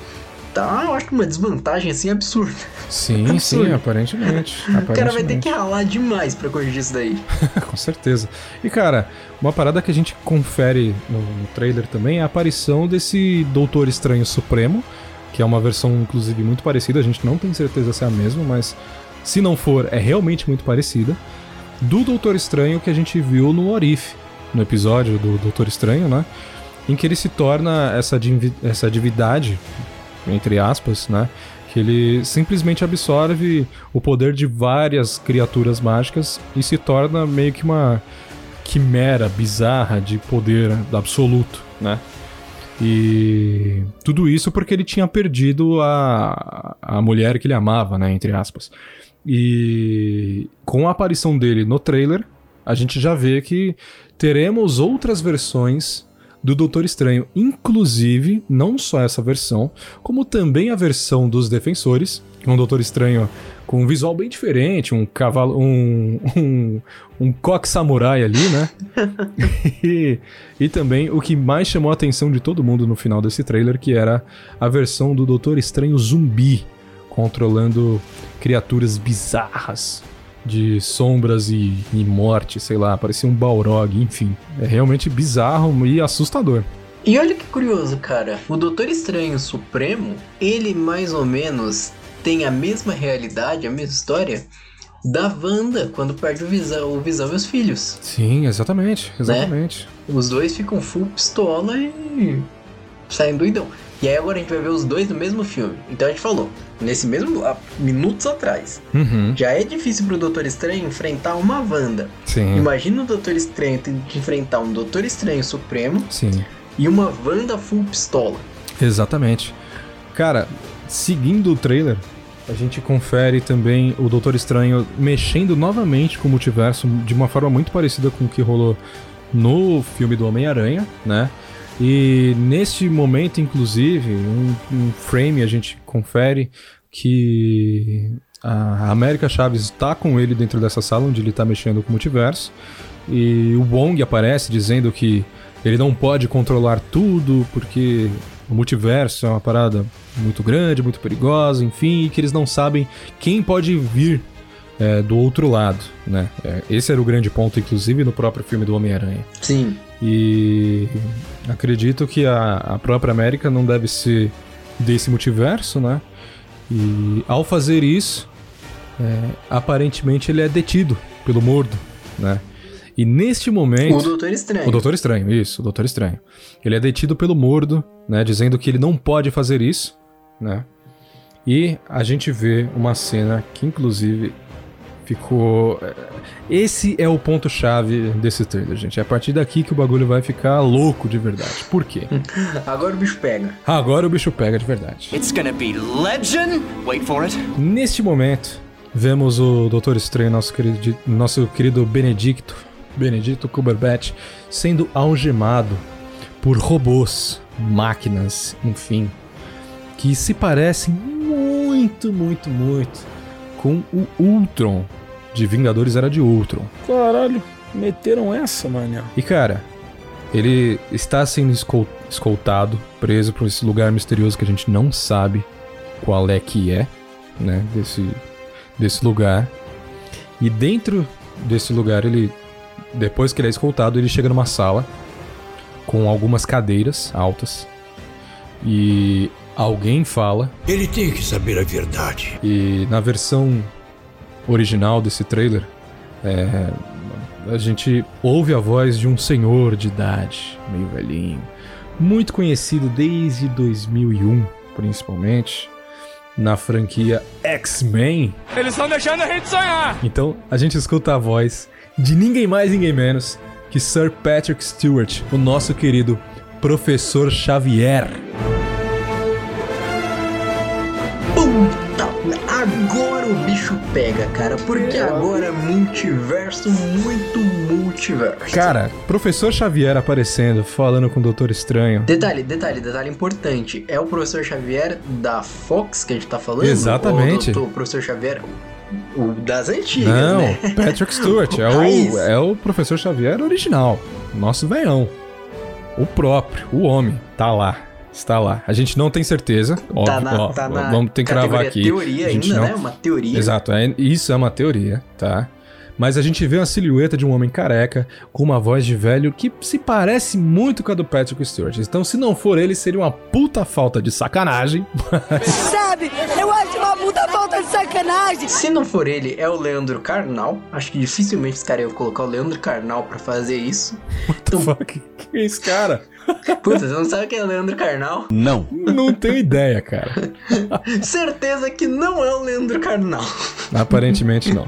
tá, eu acho que uma desvantagem assim absurda. Sim, Absurdo. sim, aparentemente. O cara vai ter aparentemente. que ralar demais pra corrigir isso daí. Com certeza. E, cara, uma parada que a gente confere no, no trailer também é a aparição desse Doutor Estranho Supremo, que é uma versão, inclusive, muito parecida. A gente não tem certeza se é a mesma, mas se não for, é realmente muito parecida. Do Doutor Estranho que a gente viu no Orif, no episódio do Doutor Estranho, né? Em que ele se torna essa, divi- essa divindade, entre aspas, né? Que ele simplesmente absorve o poder de várias criaturas mágicas e se torna meio que uma quimera bizarra de poder absoluto, né? E tudo isso porque ele tinha perdido a, a mulher que ele amava, né? Entre aspas. E com a aparição dele no trailer, a gente já vê que teremos outras versões do Doutor Estranho, inclusive não só essa versão, como também a versão dos Defensores, um Doutor Estranho com um visual bem diferente, um cavalo, um um, um coque samurai ali, né? e, e também o que mais chamou a atenção de todo mundo no final desse trailer, que era a versão do Doutor Estranho zumbi, controlando criaturas bizarras de sombras e, e morte, sei lá, parecia um Balrog, enfim. É realmente bizarro e assustador. E olha que curioso, cara. O Doutor Estranho Supremo, ele mais ou menos tem a mesma realidade, a mesma história da Wanda quando perde o Visão, o Visão e os filhos. Sim, exatamente, exatamente. Os dois ficam full pistola e saem doidão. E aí agora a gente vai ver os dois no mesmo filme. Então a gente falou, nesse mesmo. há minutos atrás. Uhum, Já é difícil pro Doutor Estranho enfrentar uma Wanda. sim, Imagina o Doutor Estranho tendo que enfrentar um Doutor Estranho Supremo sim. e uma Wanda full pistola. Exatamente. Cara, seguindo o trailer, a gente confere também o Doutor Estranho mexendo novamente com o multiverso de uma forma muito parecida com o que rolou no filme do Homem-Aranha, né? E neste momento, inclusive, um, um frame a gente confere que A América Chaves está com ele dentro dessa sala onde ele está mexendo com o multiverso. E o Wong aparece dizendo que ele não pode controlar tudo porque o multiverso é uma parada muito grande, muito perigosa, enfim, e que eles não sabem quem pode vir é, do outro lado, né? É, esse era o grande ponto, inclusive, no próprio filme do Homem-Aranha. Sim. E acredito que a, a própria América não deve ser desse multiverso, né? E ao fazer isso, é, aparentemente ele é detido pelo Mordo, né? E neste momento. O Doutor Estranho. O Doutor Estranho, isso, o Doutor Estranho. Ele é detido pelo Mordo, né? Dizendo que ele não pode fazer isso, né? E a gente vê uma cena que, inclusive, ficou. Esse é o ponto-chave desse trailer, gente. É a partir daqui que o bagulho vai ficar louco de verdade. Por quê? Agora o bicho pega. Agora o bicho pega de verdade. It's gonna be legend. Wait for it. Neste momento, vemos o Doutor Estranho, nosso querido, nosso querido Benedicto, Benedito Cumberbatch, sendo algemado por robôs, máquinas, enfim, que se parecem muito, muito, muito com o Ultron de Vingadores Era de Ultron. Caralho, meteram essa, mano. E cara, ele está sendo escol escoltado, preso por esse lugar misterioso que a gente não sabe qual é que é, né, desse, desse lugar. E dentro desse lugar, ele, depois que ele é escoltado, ele chega numa sala com algumas cadeiras altas e alguém fala. Ele tem que saber a verdade. E na versão original desse trailer, é, a gente ouve a voz de um senhor de idade, meio velhinho, muito conhecido desde 2001, principalmente, na franquia X-Men. Eles estão deixando a gente sonhar! Então a gente escuta a voz de ninguém mais, ninguém menos que Sir Patrick Stewart, o nosso querido Professor Xavier. Agora o bicho pega, cara. Porque agora é multiverso, muito multiverso. Cara, Professor Xavier aparecendo, falando com o Doutor Estranho. Detalhe, detalhe, detalhe importante. É o Professor Xavier da Fox que a gente tá falando? Exatamente. Ou o Professor Xavier o das antigas, Não, né? Patrick Stewart. é, o, é o Professor Xavier original. Nosso veião. O próprio, o homem. Tá lá. Está lá. A gente não tem certeza. Óbvio, Tá na- ó, tá na vamos ter que gravar aqui. teoria A gente ainda, não- né? Uma teoria. Exato, é, isso é uma teoria, tá? Mas a gente vê uma silhueta de um homem careca com uma voz de velho que se parece muito com a do Patrick Stewart. Então, se não for ele, seria uma puta falta de sacanagem. Sabe, eu acho uma puta falta de sacanagem. Se não for ele, é o Leandro Carnal. Acho que dificilmente os caras iam colocar o Leandro Carnal pra fazer isso. Então, Fuck, que é esse cara? Puta, você não sabe quem é o Leandro Carnal? Não. Não tenho ideia, cara. Certeza que não é o Leandro Carnal. Aparentemente não.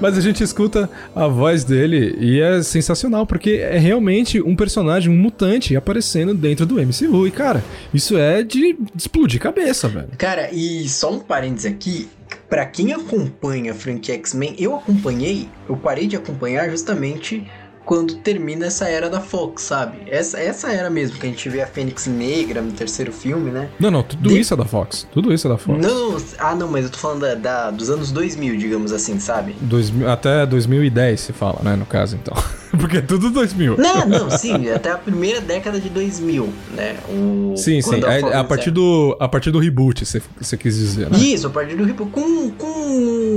Mas a gente escuta a voz dele e é sensacional, porque é realmente um personagem, um mutante aparecendo dentro do MCU. E, cara, isso é de explodir cabeça, velho. Cara, e só um parênteses aqui. Pra quem acompanha a franquia X-Men, eu acompanhei, eu parei de acompanhar justamente quando termina essa era da Fox, sabe? Essa, essa era mesmo, que a gente vê a Fênix Negra no terceiro filme, né? Não, não, tudo De- isso é da Fox. Tudo isso é da Fox. Não, ah não, mas eu tô falando da, da- dos anos 2000, digamos assim, sabe? 2000 até 2010 se fala, né, no caso, então. Porque é tudo 2000. Não, não, sim, até a primeira década de 2000, né? O, Sim, sim. quando É, a, partir do, a partir do reboot, você, quis dizer, né? Isso, a partir do reboot. Com, com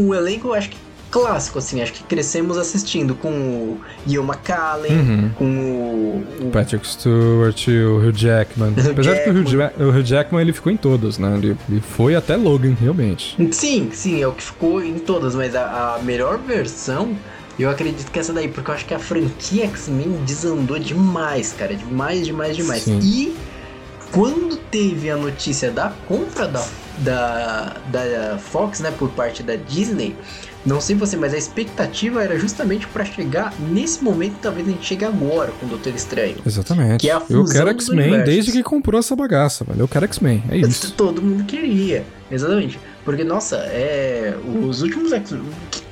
um elenco, eu acho que clássico, assim. Acho que crescemos assistindo com o Ian McCallan, Uhum. com o... o- Patrick Stewart, o Hugh Jackman. Hugh Apesar de que o Hugh, Jackman. Ja- o Hugh Jackman ele ficou em todos, né? Ele, ele foi até Logan, realmente. Sim, sim, é o que ficou em todas, mas a, a melhor versão... Eu acredito que é essa daí, porque eu acho que a franquia X-Men desandou demais, cara. Demais, demais, demais. Sim. E quando teve a notícia da compra da, da, da Fox, né, por parte da Disney, não sei você, mas a expectativa era justamente pra chegar nesse momento, talvez a gente chegue agora com o Doutor Estranho. Exatamente. Que é a eu quero X-Men desde que comprou essa bagaça, velho. Eu quero X-Men, é isso. Todo mundo queria, exatamente. Porque, nossa, é. Os últimos X. o que-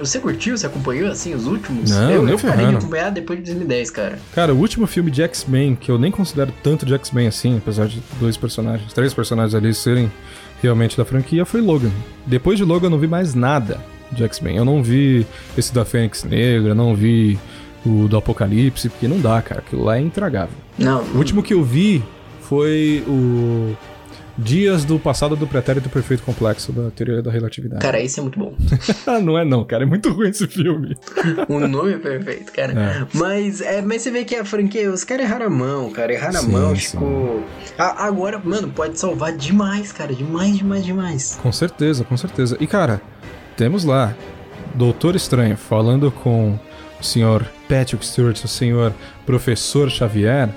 Você curtiu? Você acompanhou assim os últimos? Não, eu, nem eu parei de acompanhar depois de 2010, cara. Cara, o último filme de X-Men, que eu nem considero tanto de X-Men assim, apesar de dois personagens, três personagens ali serem realmente da franquia, foi Logan. Depois de Logan eu não vi mais nada de X-Men. Eu não vi esse da Fênix Negra, não vi o do Apocalipse, porque não dá, cara. Aquilo lá é intragável. Não. O último que eu vi foi o Dias do Passado do Pretérito Perfeito Complexo da Teoria da Relatividade. Cara, esse é muito bom. não é não, cara. É muito ruim esse filme. o nome é perfeito, cara. É. Mas, é, mas você vê que a franquia, os caras erraram a mão, cara. Erraram a Sim, mão, sim. ficou. A- agora, mano, pode salvar demais, cara. Demais, demais, demais. Com certeza, com certeza. E cara, temos lá Doutor Estranho falando com o senhor Patrick Stewart, o senhor Professor Xavier.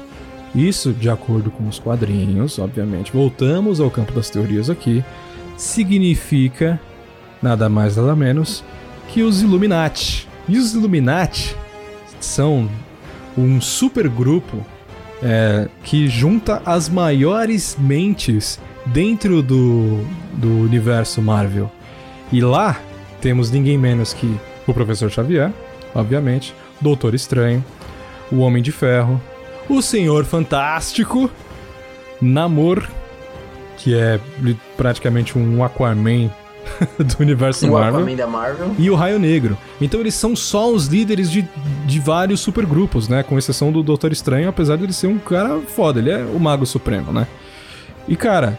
Isso, de acordo com os quadrinhos, obviamente, voltamos ao campo das teorias aqui, significa nada mais nada menos que os Illuminati. E os Illuminati são um supergrupo é, que junta as maiores mentes dentro do, do universo Marvel. E lá temos ninguém menos que o Professor Xavier, obviamente, Doutor Estranho, o Homem de Ferro, o Senhor Fantástico, Namor, que é praticamente um Aquaman do universo O Marvel. Aquaman da Marvel. E o Raio Negro. Então eles são só os líderes de, de vários supergrupos, né? Com exceção do Doutor Estranho, apesar de ele ser um cara foda, ele é o Mago Supremo, né? E cara,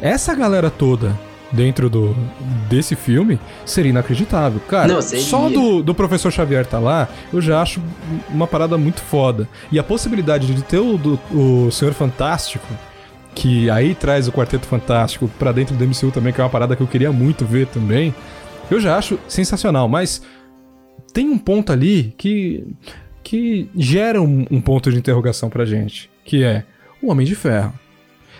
essa galera toda dentro do desse filme seria inacreditável. Cara, Não, seria. só do, do Professor Xavier tá lá, eu já acho uma parada muito foda. E a possibilidade de ter o, do, o Senhor Fantástico, que aí traz o Quarteto Fantástico pra dentro do MCU também, que é uma parada que eu queria muito ver também, eu já acho sensacional. Mas tem um ponto ali que, que gera um, um ponto de interrogação pra gente, que é o Homem de Ferro.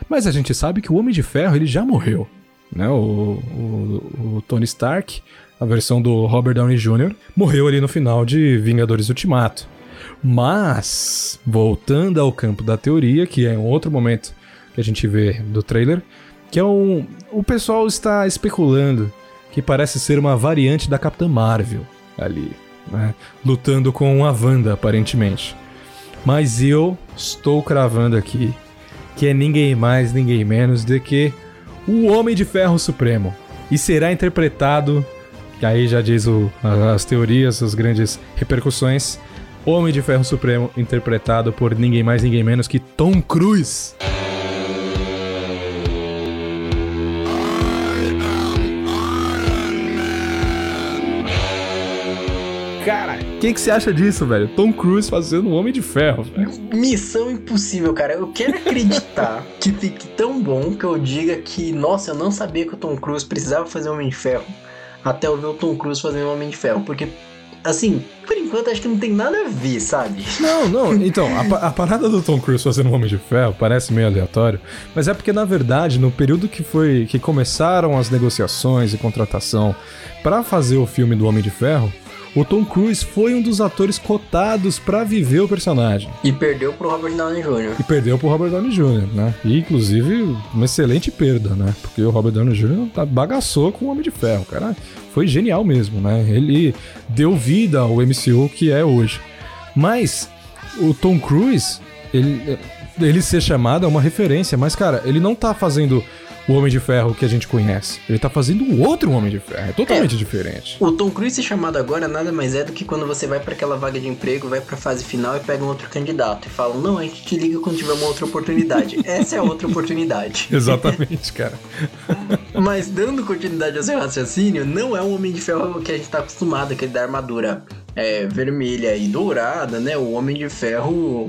Mas a gente sabe que o Homem de Ferro ele já morreu. Né? O, o- o Tony Stark, a versão do Robert Downey Jr., morreu ali no final de Vingadores Ultimato. Mas, voltando ao campo da teoria, que é um outro momento que a gente vê do trailer, que é um. O pessoal está especulando que parece ser uma variante da Capitã Marvel ali, né? Lutando com a Wanda, aparentemente. Mas eu estou cravando aqui que é ninguém mais, ninguém menos do que o Homem de Ferro Supremo. E será interpretado, que aí já diz o- as teorias, as grandes repercussões, Homem de Ferro Supremo interpretado por ninguém mais, ninguém menos que Tom Cruise. O que, que você acha disso, velho? Tom Cruise fazendo um Homem de Ferro, velho. Missão impossível, cara. Eu quero acreditar que fique tão bom que eu diga que, nossa, eu não sabia que o Tom Cruise precisava fazer Homem de Ferro. Até eu ver o Tom Cruise fazendo Homem de Ferro. Porque, assim, por enquanto acho que não tem nada a ver, sabe? Não, não, então, a, a parada do Tom Cruise fazendo um Homem de Ferro parece meio aleatório, mas é porque, na verdade, no período que foi que começaram as negociações e contratação pra fazer o filme do Homem de Ferro, o Tom Cruise foi um dos atores cotados pra viver o personagem. E perdeu pro Robert Downey Jr. E perdeu pro Robert Downey Jr., né? E, inclusive, uma excelente perda, né? Porque o Robert Downey Jr. tá- bagaçou com o Homem de Ferro, cara. Foi genial mesmo, né? Ele deu vida ao MCU que é hoje. Mas o Tom Cruise, ele, ele ser chamado é uma referência, mas, cara, ele não tá fazendo o Homem de Ferro que a gente conhece. Ele tá fazendo um outro Homem de Ferro. É totalmente diferente. O Tom Cruise ser chamado agora nada mais é do que quando você vai pra aquela vaga de emprego, vai pra fase final e pega um outro candidato e falam: Não, a gente te liga quando tiver uma outra oportunidade. Essa é a outra oportunidade. Exatamente, cara. Mas dando continuidade ao seu raciocínio, não é o Homem de Ferro que a gente tá acostumado, aquele da armadura é, vermelha e dourada, né? O Homem de Ferro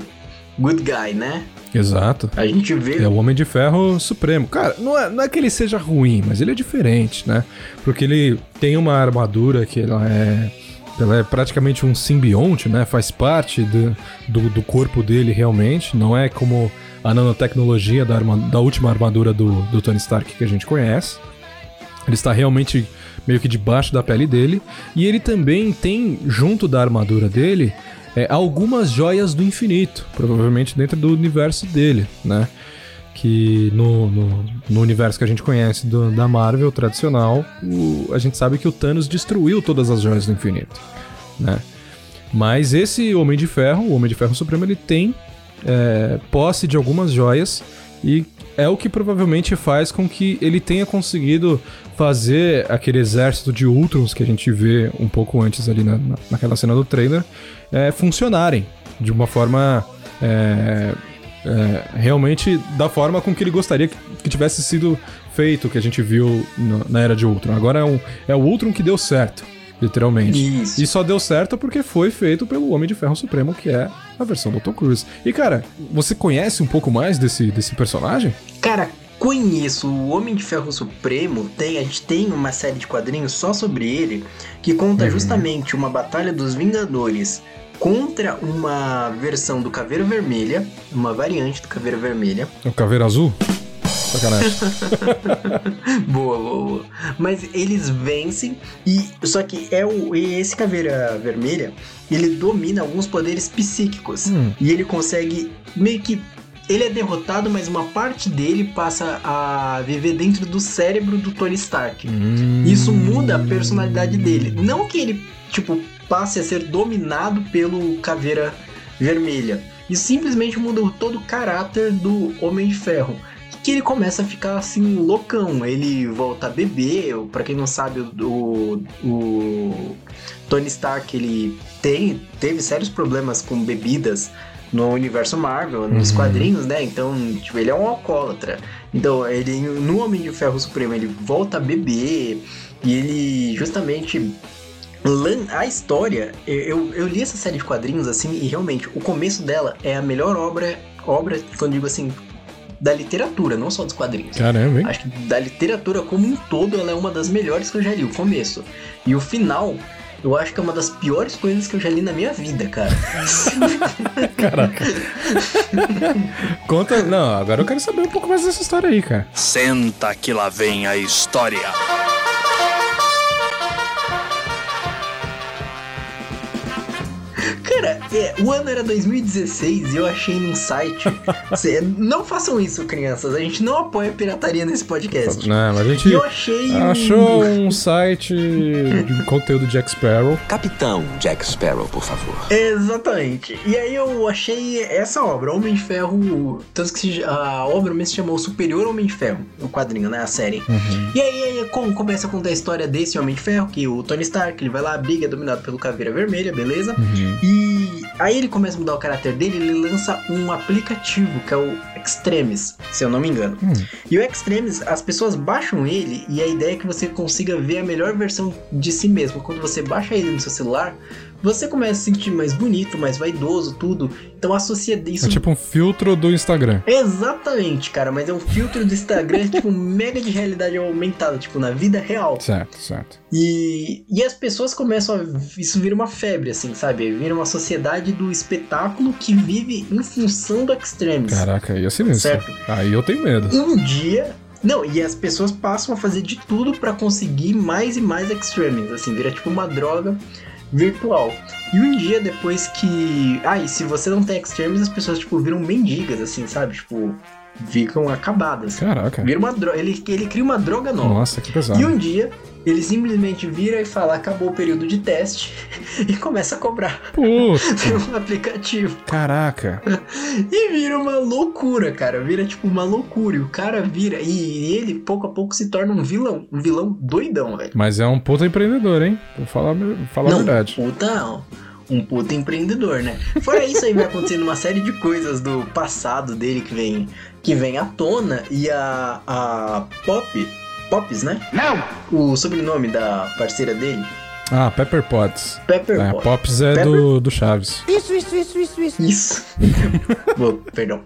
good guy, né? Exato. A gente vê. É o Homem de Ferro Supremo. Cara, não é, não é que ele seja ruim, mas ele é diferente, né? Porque ele tem uma armadura que ela é. Ela é praticamente um simbionte, né? Faz parte do, do, do corpo dele realmente. Não é como a nanotecnologia da, arma, da última armadura do, do Tony Stark que a gente conhece. Ele está realmente meio que debaixo da pele dele. E ele também tem, junto da armadura dele, é, algumas joias do infinito, provavelmente dentro do universo dele, né? que no, no, no universo que a gente conhece do- da Marvel tradicional, o- a gente sabe que o Thanos destruiu todas as joias do infinito, né? Mas esse Homem de Ferro, o Homem de Ferro Supremo, ele tem é, posse de algumas joias e é o que provavelmente faz com que ele tenha conseguido fazer aquele exército de Ultrons que a gente vê um pouco antes ali na, na- naquela cena do trailer é, funcionarem de uma forma é, é, realmente da forma com que ele gostaria que, que tivesse sido feito, que a gente viu no- na era de Ultron. Agora é, um, é o Ultron que deu certo, literalmente. Isso. E só deu certo porque foi feito pelo Homem de Ferro Supremo, que é a versão do Tom Cruise. E cara, você conhece um pouco mais desse, desse personagem? Cara, conheço o Homem de Ferro Supremo. Tem, a gente tem uma série de quadrinhos só sobre ele que conta Uhum. justamente uma batalha dos Vingadores contra uma versão do Caveira Vermelha, uma variante do Caveira Vermelha. O Caveira Azul? Sacanagem. boa, boa, boa. Mas eles vencem e só que é o e esse Caveira Vermelha, ele domina alguns poderes psíquicos Hum. e ele consegue meio que ele é derrotado, mas uma parte dele passa a viver dentro do cérebro do Tony Stark. Hum. Isso muda a personalidade dele. Não que ele, tipo, passe a ser dominado pelo Caveira Vermelha. Isso simplesmente muda todo o caráter do Homem de Ferro. Que ele começa a ficar assim, loucão. Ele volta a beber. Pra quem não sabe, o, o Tony Stark ele tem, teve sérios problemas com bebidas no universo Marvel, nos Uhum. quadrinhos, né? Então, tipo, ele é um alcoólatra. Então, ele no Homem de Ferro Supremo, ele volta a beber e ele justamente a história, eu, eu, li essa série de quadrinhos assim e realmente o começo dela é a melhor obra, obra quando digo assim, da literatura, não só dos quadrinhos. Caramba, hein? Acho que da literatura como um todo, ela é uma das melhores que eu já li, o começo. E o final, eu acho que é uma das piores coisas que eu já li na minha vida, cara. Caraca. Conta. Não, agora eu quero saber um pouco mais dessa história aí, cara. Senta que lá vem a história. Cara, é, o ano era 2016 e eu achei num site. Cê- não façam isso, crianças. A gente não apoia pirataria nesse podcast. Não, mas a gente E eu achei um- achou um site de conteúdo de Jack Sparrow. Capitão Jack Sparrow, por favor. Exatamente. E aí eu achei essa obra, Homem de Ferro. Tanto que se- a obra mesmo se chamou Superior Homem de Ferro, o quadrinho, né? A série. Uhum. E aí, aí como começa a contar a história desse Homem de Ferro, que o Tony Stark, ele vai lá, briga, é dominado pelo Caveira Vermelha, beleza? Uhum. E aí ele começa a mudar o caráter dele, ele lança um aplicativo, que é o Extremis, se eu não me engano. Hum. E o Extremis, as pessoas baixam ele e a ideia é que você consiga ver a melhor versão de si mesmo. Quando você baixa ele no seu celular, você começa a se sentir mais bonito, mais vaidoso, tudo. Então associa isso. É tipo um filtro do Instagram. Exatamente, cara, mas é um filtro do Instagram, tipo, mega de realidade aumentada, tipo, na vida real. Certo, certo. E, e as pessoas começam a. Isso vira uma febre, assim, sabe? Vira uma sociedade do espetáculo que vive em função do Extremis. Caraca, aí é sinistro. Certo. Aí eu tenho medo. Um dia. Não, e as pessoas passam a fazer de tudo pra conseguir mais e mais Extremis, assim, vira tipo uma droga virtual. E um dia depois que. Ah, e se você não tem Extremis, as pessoas, tipo, viram mendigas, assim, sabe? Tipo, ficam acabadas. Caraca. Vira uma droga. Ele, ele cria uma droga nova. Nossa, que pesado. E um dia, ele simplesmente vira e fala: acabou o período de teste e começa a cobrar Puta. pelo aplicativo. Caraca. E vira uma loucura, cara. Vira tipo uma loucura. E o cara vira. E ele, pouco a pouco, se torna um vilão. Um vilão doidão, velho. Mas é um puta empreendedor, hein? Vou falar, falar a Não, verdade. puta. Um puta empreendedor, né? Fora isso aí vai acontecendo uma série de coisas do passado dele que vem, que vem à tona. E a, a Pop. Pops, né? Não! O sobrenome da parceira dele. Ah, Pepper Potts. Pepper É, Potts. Pops é Pepper- do, do Chaves. Isso, isso, isso, isso, isso. Isso. Boa, perdão.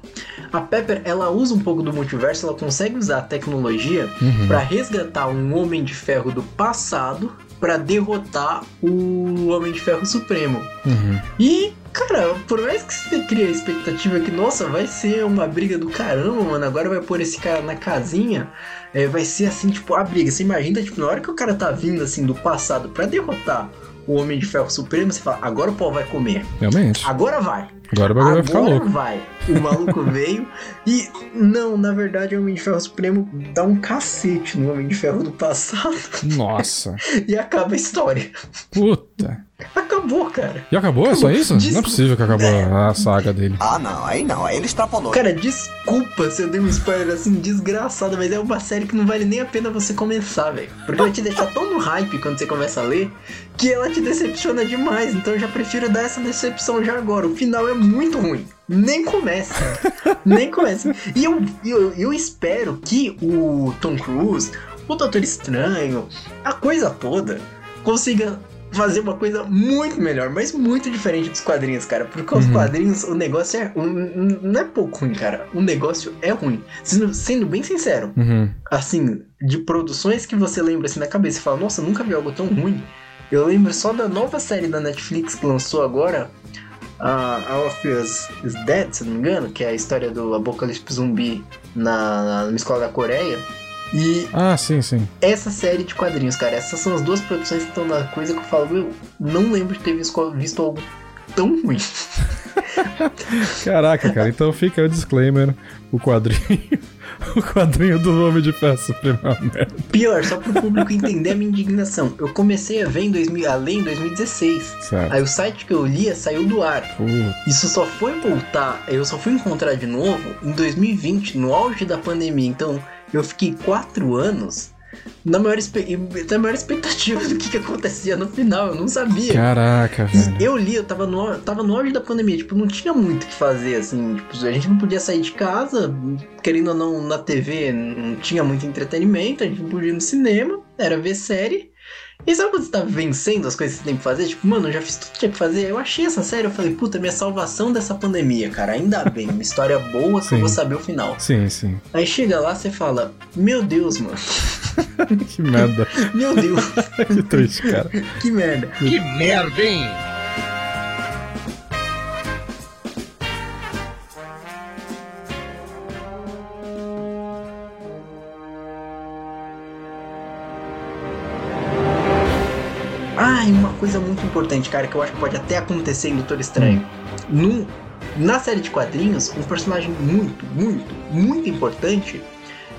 A Pepper, ela usa um pouco do multiverso, ela consegue usar a tecnologia Uhum. pra resgatar um Homem de Ferro do passado pra derrotar o Homem de Ferro Supremo. Uhum. E, cara, por mais que você crie a expectativa que, nossa, vai ser uma briga do caramba, mano, agora vai pôr esse cara na casinha, é, vai ser assim, tipo, a briga. Você imagina, tipo, na hora que o cara tá vindo, assim, do passado pra derrotar o Homem de Ferro Supremo, você fala, agora o pau vai comer. Realmente. Agora vai. Agora o bagulho vai ficar Agora louco. vai. O maluco veio e. Não, na verdade, o Homem de Ferro Supremo dá um cacete no Homem de Ferro do passado Nossa. e acaba a história. Puta. Acabou, cara. E acabou? É só isso? Não é possível que acabou a saga dele. Ah, não, aí não, aí ele extrapolou. Cara, desculpa se eu dei um spoiler assim desgraçado, mas é uma série que não vale nem a pena você começar, velho. Porque vai te deixar tão no hype quando você começa a ler que ela te decepciona demais. Então eu já prefiro dar essa decepção já agora. O final é muito ruim. Nem começa. nem começa. E eu, eu, eu espero que o Tom Cruise, o Doutor Estranho, a coisa toda, consiga fazer uma coisa muito melhor, mas muito diferente dos quadrinhos, cara. Porque os Uhum. quadrinhos, o negócio é. um- não é pouco ruim, cara. O negócio é ruim. Sendo, sendo bem sincero, Uhum. assim, de produções que você lembra assim na cabeça e fala, nossa, nunca vi algo tão ruim. Eu lembro só da nova série da Netflix que lançou agora, a All of Us is Dead, se não me engano, que é a história do apocalipse zumbi na, na escola da Coreia. E Ah, sim, sim. essa série de quadrinhos, cara, essas são as duas produções que estão na coisa que eu falo, eu não lembro de ter visto, visto algo tão ruim. Caraca, cara. Então fica o disclaimer. O quadrinho. O quadrinho do Homem de Ferro Supremo é. Pior, só pro público entender a minha indignação. Eu comecei a ver em 2000, a ler em 2016. Certo. Aí o site que eu lia saiu do ar. Putz. Isso só foi voltar, eu só fui encontrar de novo em 2020, no auge da pandemia. Então eu fiquei quatro anos na maior, na maior expectativa do que, que acontecia no final. Eu não sabia. Caraca, velho. Eu li, eu tava no, tava no auge da pandemia, tipo, não tinha muito o que fazer, assim, tipo, a gente não podia sair de casa, querendo ou não, na TV não tinha muito entretenimento, a gente não podia ir no cinema, era ver série. E sabe quando você tá vencendo as coisas que você tem que fazer? Tipo, mano, eu já fiz tudo que tinha que fazer. Eu achei essa série, eu falei, puta, minha salvação dessa pandemia, cara. Ainda bem, uma história boa que eu vou saber o final. Sim, sim. Aí chega lá, você fala, meu Deus, mano. Que merda. Meu Deus, que triste, cara. que merda. Que merda, hein? Coisa muito importante, cara, que eu acho que pode até acontecer em Doutor Estranho. Num- na série de quadrinhos, um personagem muito, muito, muito importante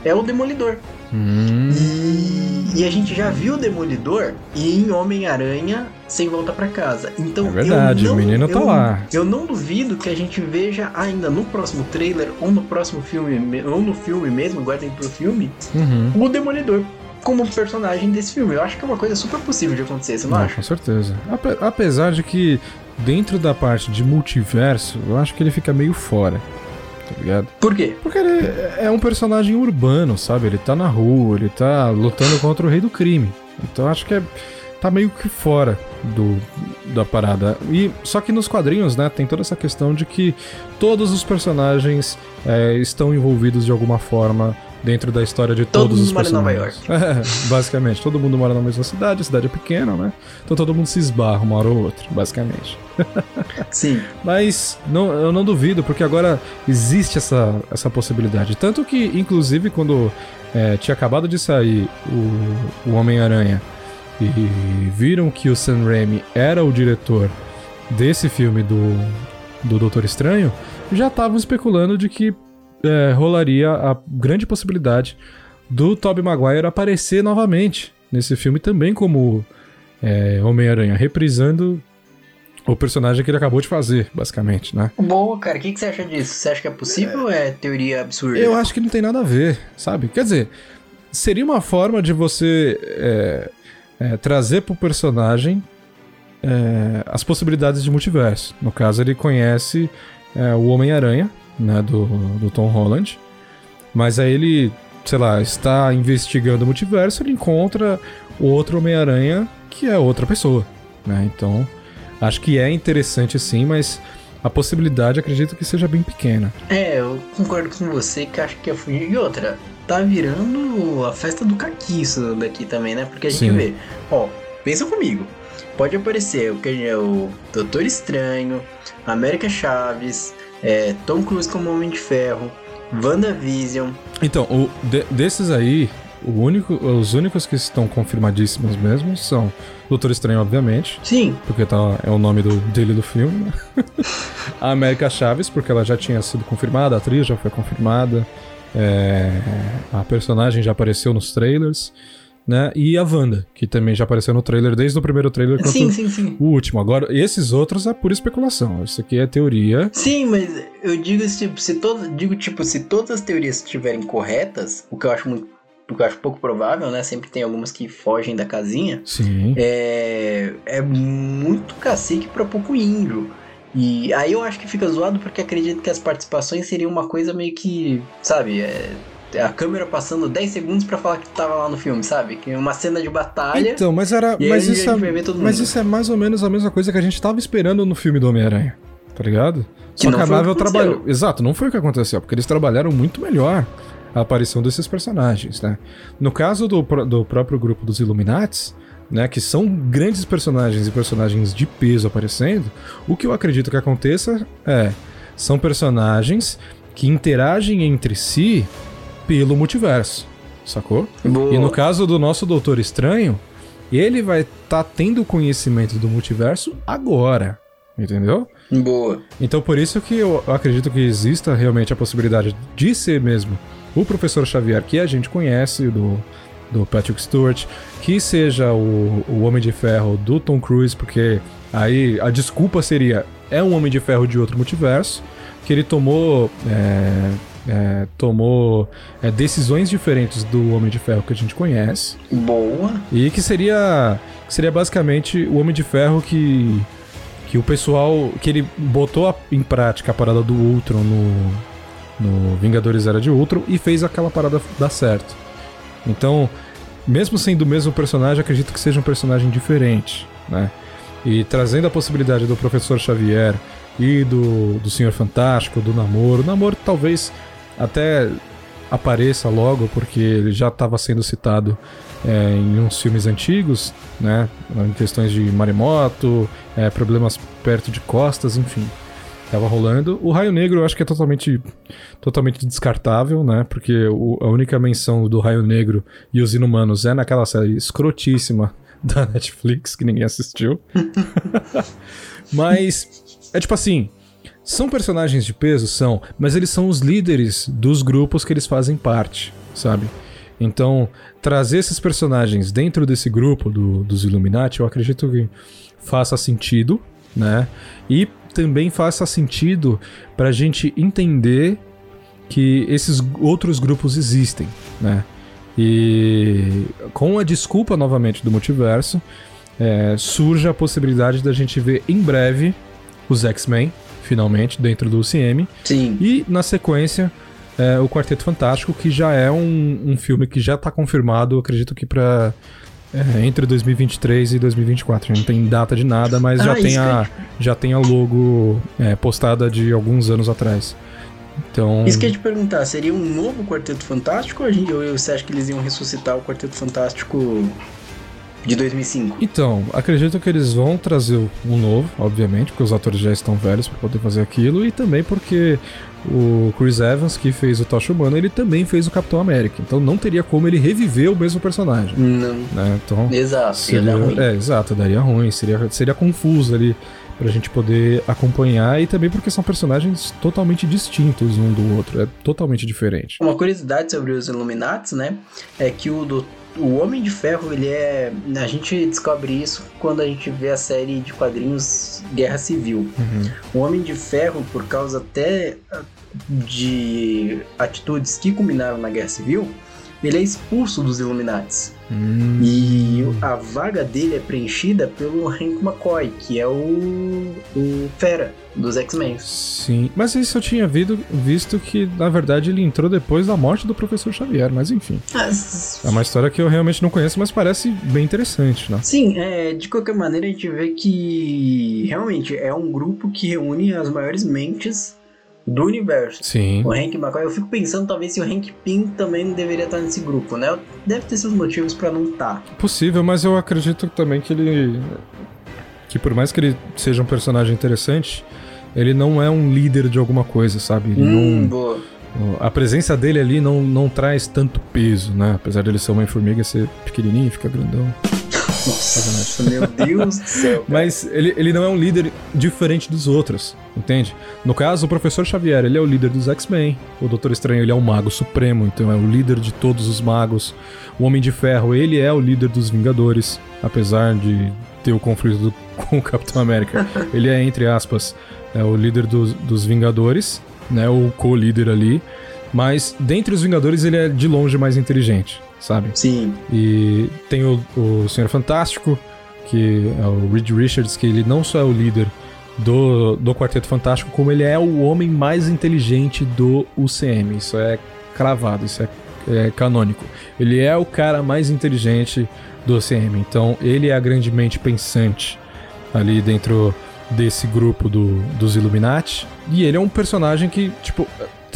é o Demolidor. Hum. E, e a gente já viu o Demolidor em Homem-Aranha sem volta pra casa. Então, É verdade, eu não, o menino tá eu- lá. Eu não duvido que a gente veja ainda no próximo trailer ou no próximo filme, me- ou no filme mesmo, guardem pro filme, Uhum. o Demolidor como personagem desse filme. Eu acho que é uma coisa super possível de acontecer, você não Não, acha? com certeza. Ape- apesar de que, dentro da parte de multiverso, eu acho que ele fica meio fora. Tá ligado? Por quê? Porque ele é um personagem urbano, sabe? Ele tá na rua, ele tá lutando contra o rei do crime. Então acho que é, tá meio que fora do, da parada. E Só que nos quadrinhos, né, tem toda essa questão de que todos os personagens é, estão envolvidos de alguma forma dentro da história de Todo todos mundo os mora em Nova personagens. É, basicamente, todo mundo mora na mesma cidade, a cidade é pequena, né? Então todo mundo se esbarra uma hora ou outra, basicamente. Sim. Mas não, eu não duvido, porque agora existe essa, essa possibilidade. Tanto que, inclusive, quando é, tinha acabado de sair o, o Homem-Aranha e viram que o Sam Raimi era o diretor desse filme do, do Doutor Estranho, já estavam especulando de que é, rolaria a grande possibilidade do Tobey Maguire aparecer novamente nesse filme também como é, Homem-Aranha, reprisando o personagem que ele acabou de fazer, basicamente, né? Boa, cara. O que, que você acha disso? Você acha que é possível ou é teoria absurda? Eu acho que não tem nada a ver, sabe? Quer dizer, seria uma forma de você é, é, trazer pro personagem é, as possibilidades de multiverso. No caso, ele conhece é, o Homem-Aranha, né, do, do Tom Holland, mas aí ele, sei lá, está investigando o multiverso, ele encontra o outro Homem-Aranha que é outra pessoa, né? Então, acho que é interessante sim, mas a possibilidade acredito que seja bem pequena. É, eu concordo com você que acho que é fugir. E outra, tá virando a festa do caqui isso daqui também, né? Porque a gente Sim. vê, ó, pensa comigo. Pode aparecer o que é o Doutor Estranho, América Chaves, é, Tom Cruise como Homem de Ferro, WandaVision. Então, o, de- desses aí, O único, os únicos que estão confirmadíssimos mesmo são Doutor Estranho, obviamente. Sim. Porque tá, é o nome do, dele do filme. A América Chaves, porque ela já tinha sido confirmada, a atriz já foi confirmada. É, a personagem já apareceu nos trailers. Né? E a Wanda, que também já apareceu no trailer desde o primeiro trailer quanto Sim, sim, sim. o último. Agora, esses outros é pura especulação. Isso aqui é teoria. Sim, mas eu digo tipo, se todo, digo tipo, se todas as teorias estiverem corretas, o que eu acho muito o que eu acho pouco provável, né? Sempre tem algumas que fogem da casinha. Sim. É, é muito cacique pra pouco índio. E aí eu acho que fica zoado porque acredito que as participações seriam uma coisa meio que, sabe, é, a câmera passando 10 segundos para falar que tava lá no filme, sabe? Que é uma cena de batalha. Então, mas era, mas isso é, mas isso é mais ou menos a mesma coisa que a gente tava esperando no filme do Homem-Aranha, tá ligado? Que Só que a foi o Marvel que trabalhou. Exato, não foi o que aconteceu, porque eles trabalharam muito melhor a aparição desses personagens, né? No caso do, do próprio grupo dos Illuminates, né, que são grandes personagens e personagens de peso aparecendo, o que eu acredito que aconteça é são personagens que interagem entre si pelo multiverso, sacou? Boa. E no caso do nosso Doutor Estranho, ele vai estar tendo conhecimento do multiverso agora, entendeu? Boa. Então por isso que eu acredito que exista realmente a possibilidade de ser mesmo o Professor Xavier que a gente conhece, do, do Patrick Stewart, que seja o, o Homem de Ferro do Tom Cruise, porque aí a desculpa seria é um Homem de Ferro de outro multiverso, que ele tomou é, é, tomou é, decisões diferentes do Homem de Ferro que a gente conhece. Boa. E que seria, que seria basicamente o Homem de Ferro que, que o pessoal. que ele botou a- em prática a parada do Ultron no, no Vingadores Era de Ultron e fez aquela parada dar certo. Então, mesmo sendo o mesmo personagem, acredito que seja um personagem diferente, né? E trazendo a possibilidade do Professor Xavier e do, do Senhor Fantástico, do Namoro. O Namoro talvez até apareça logo, porque ele já estava sendo citado é, em uns filmes antigos, né? Em questões de maremoto, é, problemas perto de costas, enfim. Tava rolando. O Raio Negro eu acho que é totalmente, totalmente descartável, né? Porque o- a única menção do Raio Negro e os Inumanos é naquela série escrotíssima da Netflix, que ninguém assistiu. Mas, é tipo assim, são personagens de peso? São, mas eles são os líderes dos grupos que eles fazem parte, sabe? Então, trazer esses personagens dentro desse grupo do- dos Illuminati, eu acredito que faça sentido, né? E também faça sentido pra gente entender que esses outros grupos existem, né? E com a desculpa novamente do multiverso, é, surge a possibilidade da gente ver em breve os X-Men, finalmente, dentro do UCM. Sim. E na sequência, é, o Quarteto Fantástico, que já é um, um filme que já tá confirmado, acredito que pra. é, entre 2023 e 2024. Não tem data de nada, mas Ah, já, tem a, já tem a logo é, postada de alguns anos atrás. Então. Isso que eu ia te perguntar, seria um novo Quarteto Fantástico ou, a gente, ou você acha que eles iam ressuscitar o Quarteto Fantástico de 2005? Então, acredito que eles vão trazer um novo, obviamente, porque os atores já estão velhos para poder fazer aquilo, e também porque o Chris Evans, que fez o Tocha Humana, ele também fez o Capitão América. Então não teria como ele reviver o mesmo personagem. Não. Né? Então, Exato, ia seria, ruim. É, exato, daria ruim, seria, seria confuso ali pra gente poder acompanhar, e também porque são personagens totalmente distintos um do outro, é totalmente diferente. Uma curiosidade sobre os Illuminati, né? É que o, do- o Homem de Ferro, ele é. A gente descobre isso quando a gente vê a série de quadrinhos Guerra Civil. O Homem de Ferro, por causa até de atitudes que culminaram na Guerra Civil, ele é expulso dos Illuminati. Hum. E a vaga dele é preenchida pelo Hank McCoy, que é o, o Fera dos X-Men. Sim, mas isso eu tinha visto, visto que, na verdade, ele entrou depois da morte do professor Xavier, mas enfim. É uma história que eu realmente não conheço, mas parece bem interessante, né? Sim, é, de qualquer maneira a gente vê que realmente é um grupo que reúne as maiores mentes do universo. Sim. O Hank McCoy, eu fico pensando talvez se o Hank Pym também não deveria estar nesse grupo, né? Deve ter seus motivos pra não estar. Possível, mas eu acredito também que ele. Que por mais que ele seja um personagem interessante, ele não é um líder de alguma coisa, sabe? Ele Hum, não, boa. A presença dele ali não, não traz tanto peso, né? Apesar dele ser uma formiga ser pequenininho, fica grandão. Nossa, meu Deus do céu. Cara. Mas ele, ele não é um líder diferente dos outros, entende? No caso, o Professor Xavier, ele é o líder dos X-Men. O Doutor Estranho, ele é o mago supremo, então é o líder de todos os magos. O Homem de Ferro, ele é o líder dos Vingadores, apesar de ter o conflito do, com o Capitão América. ele é, entre aspas, é o líder dos, dos Vingadores, né? O co-líder ali. Mas dentre os Vingadores, ele é de longe mais inteligente sabe? Sim. E tem o, o Senhor Fantástico, que é o Reed Richards, que ele não só é o líder do, do Quarteto Fantástico, como ele é o homem mais inteligente do UCM. Isso é cravado, isso é, é canônico. Ele é o cara mais inteligente do UCM. Então, ele é a grande mente pensante ali dentro desse grupo do, dos Illuminati. E ele é um personagem que, tipo,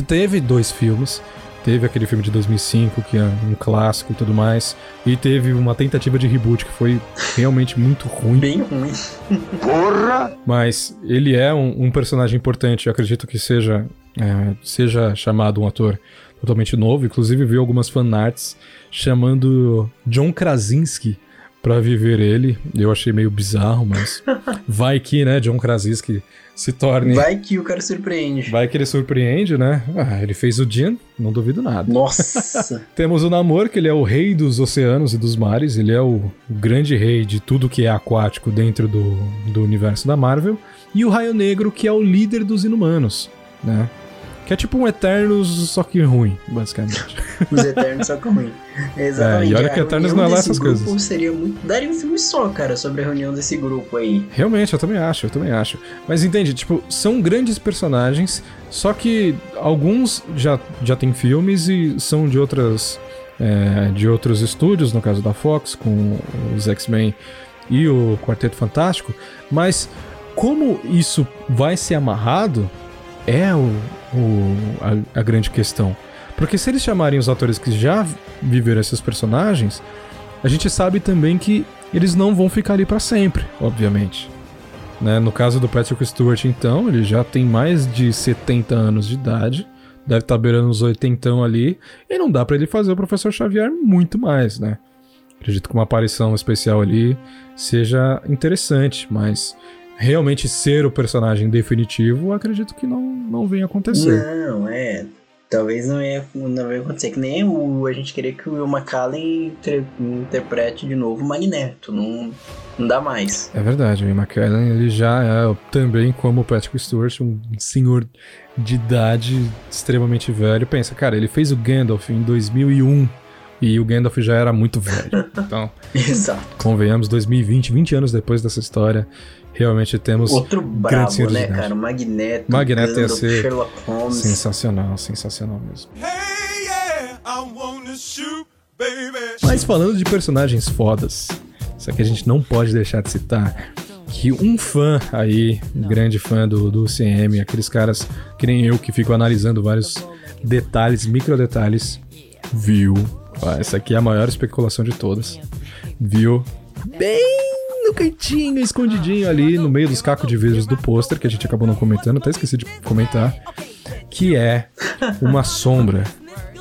teve dois filmes. Teve aquele filme de 2005, que é um clássico e tudo mais. E teve uma tentativa de reboot que foi realmente muito ruim. Bem ruim. Porra! Mas ele é um, um personagem importante. Eu acredito que seja, é, seja chamado um ator totalmente novo. Inclusive, vi algumas fanarts chamando John Krasinski para viver ele. Eu achei meio bizarro, mas vai que, né, John Krasinski se torne. Vai que o cara surpreende. Vai que ele surpreende, né? Ah, ele fez o Jean, não duvido nada. Nossa! Temos o Namor, que ele é o rei dos oceanos e dos mares, ele é o, o grande rei de tudo que é aquático dentro do, do universo da Marvel. E o Raio Negro, que é o líder dos inumanos, né? Que é tipo um Eternos, só que ruim, basicamente. Os Eternos, só que ruim. Exatamente. É, e olha que Eternos não é lá essas coisas. Seria muito. Daria um filme só, cara, sobre a reunião desse grupo aí. Realmente, eu também acho, eu também acho. Mas entende, tipo, são grandes personagens, só que alguns já, já têm filmes e são de outras. É, de outros estúdios, no caso da Fox, com os X-Men e o Quarteto Fantástico, mas como isso vai ser amarrado é o, o a, a, grande questão. Porque se eles chamarem os atores que já viveram esses personagens, a gente sabe também que eles não vão ficar ali para sempre, obviamente. Né? No caso do Patrick Stewart, então, ele já tem mais de 70 anos de idade, deve estar tá beirando uns 80 ali, e não dá para ele fazer o Professor Xavier muito mais, né? Acredito que uma aparição especial ali seja interessante, mas realmente ser o personagem definitivo, acredito que não, não venha acontecer. Não, é. Talvez não ia, não ia acontecer. Que nem o, a gente queria que o Will McCallan interprete de novo o Magneto. Não, não dá mais. É verdade, o Will McCallan ele já é também como o Patrick Stewart, um senhor de idade extremamente velho. Pensa, cara, ele fez o Gandalf em 2001. E o Gandalf já era muito velho. Então, Exato. convenhamos, 2020, 20 anos depois dessa história, realmente temos. Outro brabo, né, cara? O Magneto. Magneto Gandalf, ia ser Sherlock Holmes. sensacional, sensacional mesmo. Mas falando de personagens fodas, isso aqui a gente não pode deixar de citar. Que um fã aí, um grande fã do, do CM, aqueles caras que nem eu que fico analisando vários detalhes, micro detalhes, viu. Ó, essa aqui é a maior especulação de todas. Viu bem no cantinho, escondidinho ali no meio dos cacos de vidros do pôster, que a gente acabou não comentando, até esqueci de comentar, que é uma sombra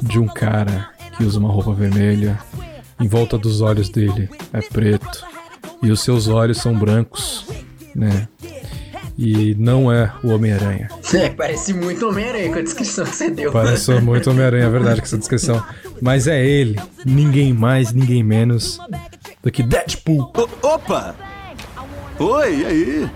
de um cara que usa uma roupa vermelha, em volta dos olhos dele é preto, e os seus olhos são brancos, né? E não é o Homem-Aranha. É, parece muito Homem-Aranha com a descrição que você deu. Parece muito Homem-Aranha, é verdade, com essa descrição. Mas é ele, ninguém mais, ninguém menos do que Deadpool. O opa! Oi, e aí?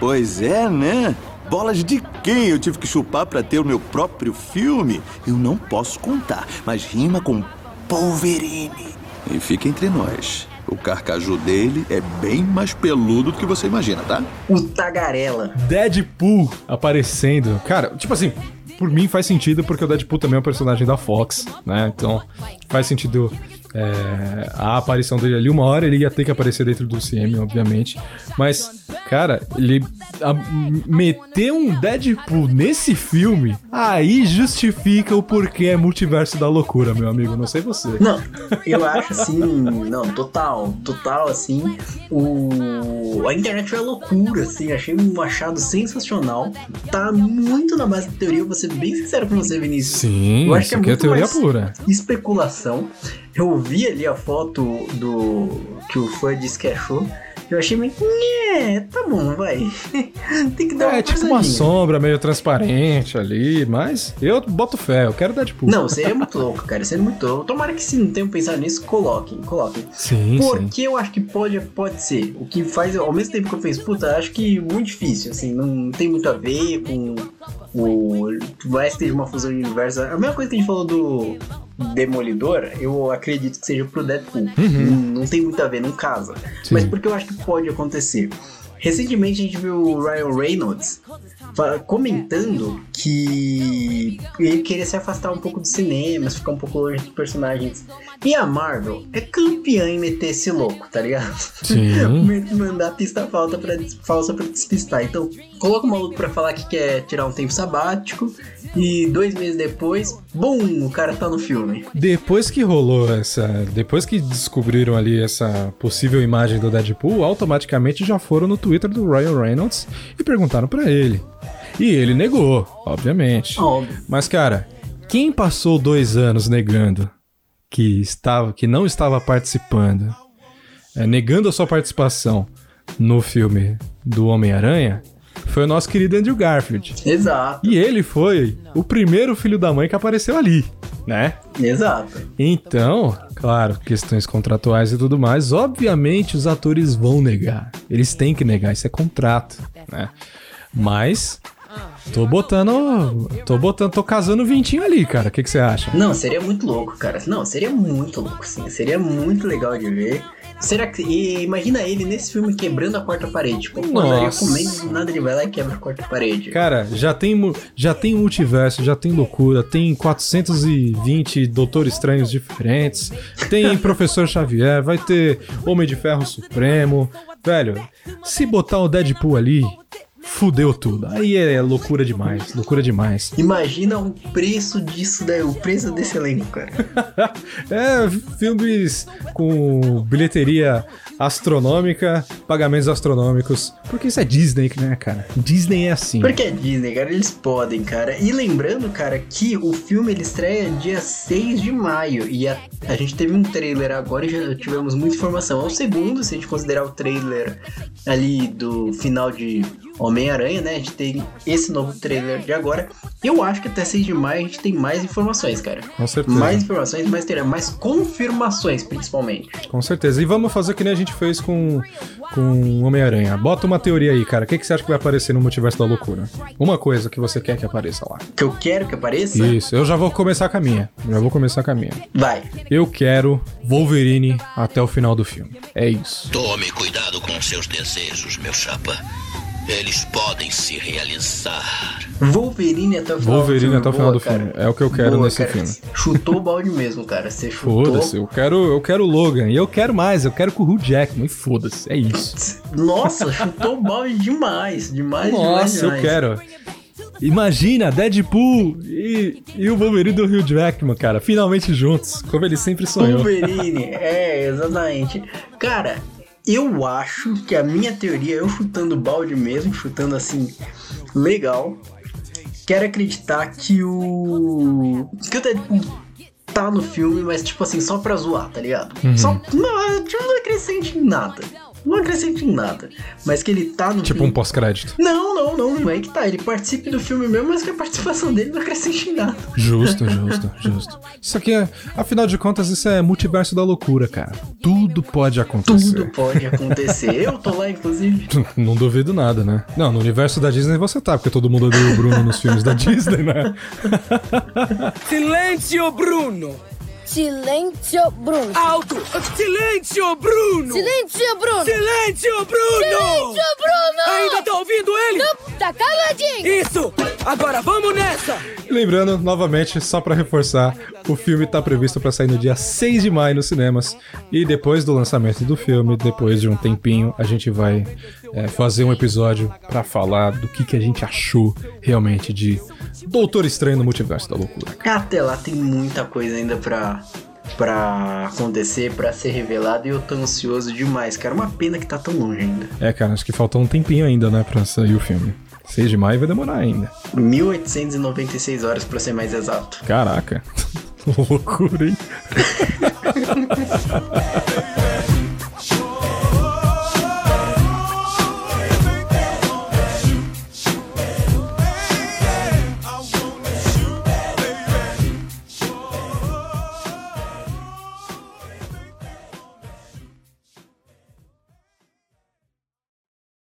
Pois é, né? Bolas de quem eu tive que chupar para ter o meu próprio filme? Eu não posso contar, mas rima com Wolverine. E fica entre nós. O carcaju dele é bem mais peludo do que você imagina, tá? O tagarela. Deadpool aparecendo. Cara, tipo assim, por mim faz sentido porque o Deadpool também é um personagem da Fox, né? Então faz sentido é, a aparição dele ali. Uma hora ele ia ter que aparecer dentro do CM, obviamente. Mas, cara, ele a, meter um Deadpool nesse filme, aí justifica o porquê é multiverso da loucura, meu amigo. Não sei você. Não, eu acho assim, não, total, total assim. O a internet é loucura, assim, achei um achado sensacional. Tá muito na base da teoria, vou ser bem sincero com você, Vinícius. Sim, Eu acho isso que é é muito teoria mais pura. especulação. Eu vi ali a foto do que o fã disse que achou. Eu achei meio. "Nhé, tá bom, vai. Tem que dar uma É tipo uma forçadinha." sombra meio transparente ali, mas eu boto fé, eu quero Deadpool. Não, seria muito louco, cara. Seria muito louco. Tomara que se não tenham pensado nisso, coloquem, coloquem. Sim, Porque eu acho que pode, pode ser. O que faz, ao mesmo tempo que eu penso, puta, acho que muito difícil, assim, não tem muito a ver com o. Vai que seja uma fusão de universo. A mesma coisa que a gente falou do Demolidor, eu acredito que seja pro Deadpool. Não, não tem muito a ver, não casa. Sim. Mas porque eu acho que pode acontecer. Recentemente a gente viu o Ryan Reynolds comentando que ele queria se afastar um pouco dos cinemas, ficar um pouco longe dos personagens. E a Marvel é campeã em meter esse louco, tá ligado? Sim. Mandar pista falta pra, falsa pra despistar. Então, coloca o maluco pra falar que quer tirar um tempo sabático e dois meses depois, bum, o cara tá no filme. Depois que rolou essa. Depois que descobriram ali essa possível imagem do Deadpool, automaticamente já foram no Twitter do Ryan Reynolds e perguntaram pra ele. E ele negou, obviamente. Óbvio. Mas, cara, quem passou dois anos negando que estava, que não estava participando, é, negando a sua participação no filme do Homem-Aranha, foi o nosso querido Andrew Garfield. Exato, E ele foi o primeiro filho da mãe que apareceu ali, né? exato. Então, claro, questões contratuais e tudo mais, obviamente os atores vão negar. Eles têm que negar, isso é contrato, né? Mas tô botando, tô botando, tô casando o vintinho ali, cara. O que que você acha? Não, seria muito louco, cara. Não, seria muito louco, sim. Seria muito legal de ver. Será que. E imagina ele nesse filme quebrando a quarta parede. Tipo, pô, Nossa. comendo, do nada ele vai lá e quebra a quarta parede. Cara, já tem, já tem multiverso, já tem loucura, tem 420 Doutor Estranhos diferentes, tem Professor Xavier, vai ter Homem de Ferro Supremo. Velho, se botar o Deadpool ali, fudeu tudo. Aí é loucura demais, loucura demais. Imagina o preço disso daí, o preço desse elenco, cara. É, filmes com bilheteria astronômica, pagamentos astronômicos. Porque isso é Disney, né, cara? Disney é assim. Porque é Disney, cara, eles podem, cara. E lembrando, cara, que o filme ele estreia dia 6 de maio. E a, a gente teve um trailer agora e já tivemos muita informação. É o segundo, se a gente considerar o trailer ali do final de Homem-Aranha, né? A gente tem esse novo trailer de agora. Eu acho que até 6 de maio a gente tem mais informações, cara. Com certeza. Mais informações, mais trailer, mais confirmações, principalmente. Com certeza. E vamos fazer que nem a gente fez com, com Homem-Aranha. Bota uma teoria aí, cara. O que, que você acha que vai aparecer no Multiverso da Loucura? Uma coisa que você quer que apareça lá. Que eu quero que apareça? Isso, eu já vou começar com a minha. Já vou começar com a minha. Vai. Eu quero Wolverine até o final do filme. É isso. Tome cuidado com seus desejos, meu chapa. Eles podem se realizar. Wolverine até o final Wolverine do filme. até o final Boa, do cara. filme. É o que eu quero Boa, nesse cara. filme. Chutou o balde mesmo, cara. Você chutou. Foda-se, eu quero, eu quero o Logan. E eu quero mais, eu quero com o Hugh Jackman. E foda-se, é isso. Nossa, chutou o balde demais. Demais, demais, Nossa, eu quero. Imagina, Deadpool e, e o Wolverine do Hugh Jackman, cara, finalmente juntos, como ele sempre sonhou. Wolverine, é, exatamente. Cara, eu acho que a minha teoria, eu chutando balde mesmo, chutando assim, legal. Quero acreditar que o. que o Deadpool tá no filme, mas tipo assim, só pra zoar, tá ligado? Uhum. Só. Não, não acrescente em nada. Não acrescente em nada. Mas que ele tá no Tipo filme. um pós-crédito. Não, não, não, não é que tá. Ele participe do filme mesmo, mas que a participação dele não acrescente em nada. Justo, justo, justo. Isso aqui é, afinal de contas, isso é multiverso da loucura, cara. Tudo pode acontecer. Tudo pode acontecer. Eu tô lá, inclusive. Não duvido nada, né? Não, no universo da Disney você tá, porque todo mundo odeia o Bruno nos filmes da Disney, né? Silêncio, Bruno! Silêncio, Bruno! Alto! Silêncio, Bruno! Silêncio, Bruno! Silêncio, Bruno! Silêncio, Bruno! Ainda tá ouvindo ele? Não, tá caladinho! Isso! Agora vamos nessa! Lembrando, novamente, só pra reforçar, o filme tá previsto pra sair no dia 6 de maio nos cinemas. E depois do lançamento do filme, depois de um tempinho, a gente vai é, fazer um episódio pra falar do que, que a gente achou realmente de Doutor Estranho no Multiverso da Loucura. Até lá tem muita coisa ainda pra, pra acontecer, pra ser revelado, e eu tô ansioso demais, cara. Uma pena que tá tão longe ainda. É, cara, acho que falta um tempinho ainda, né, pra sair o filme. 6 de maio vai demorar ainda. 1896 horas pra ser mais exato. Caraca. Loucura, hein?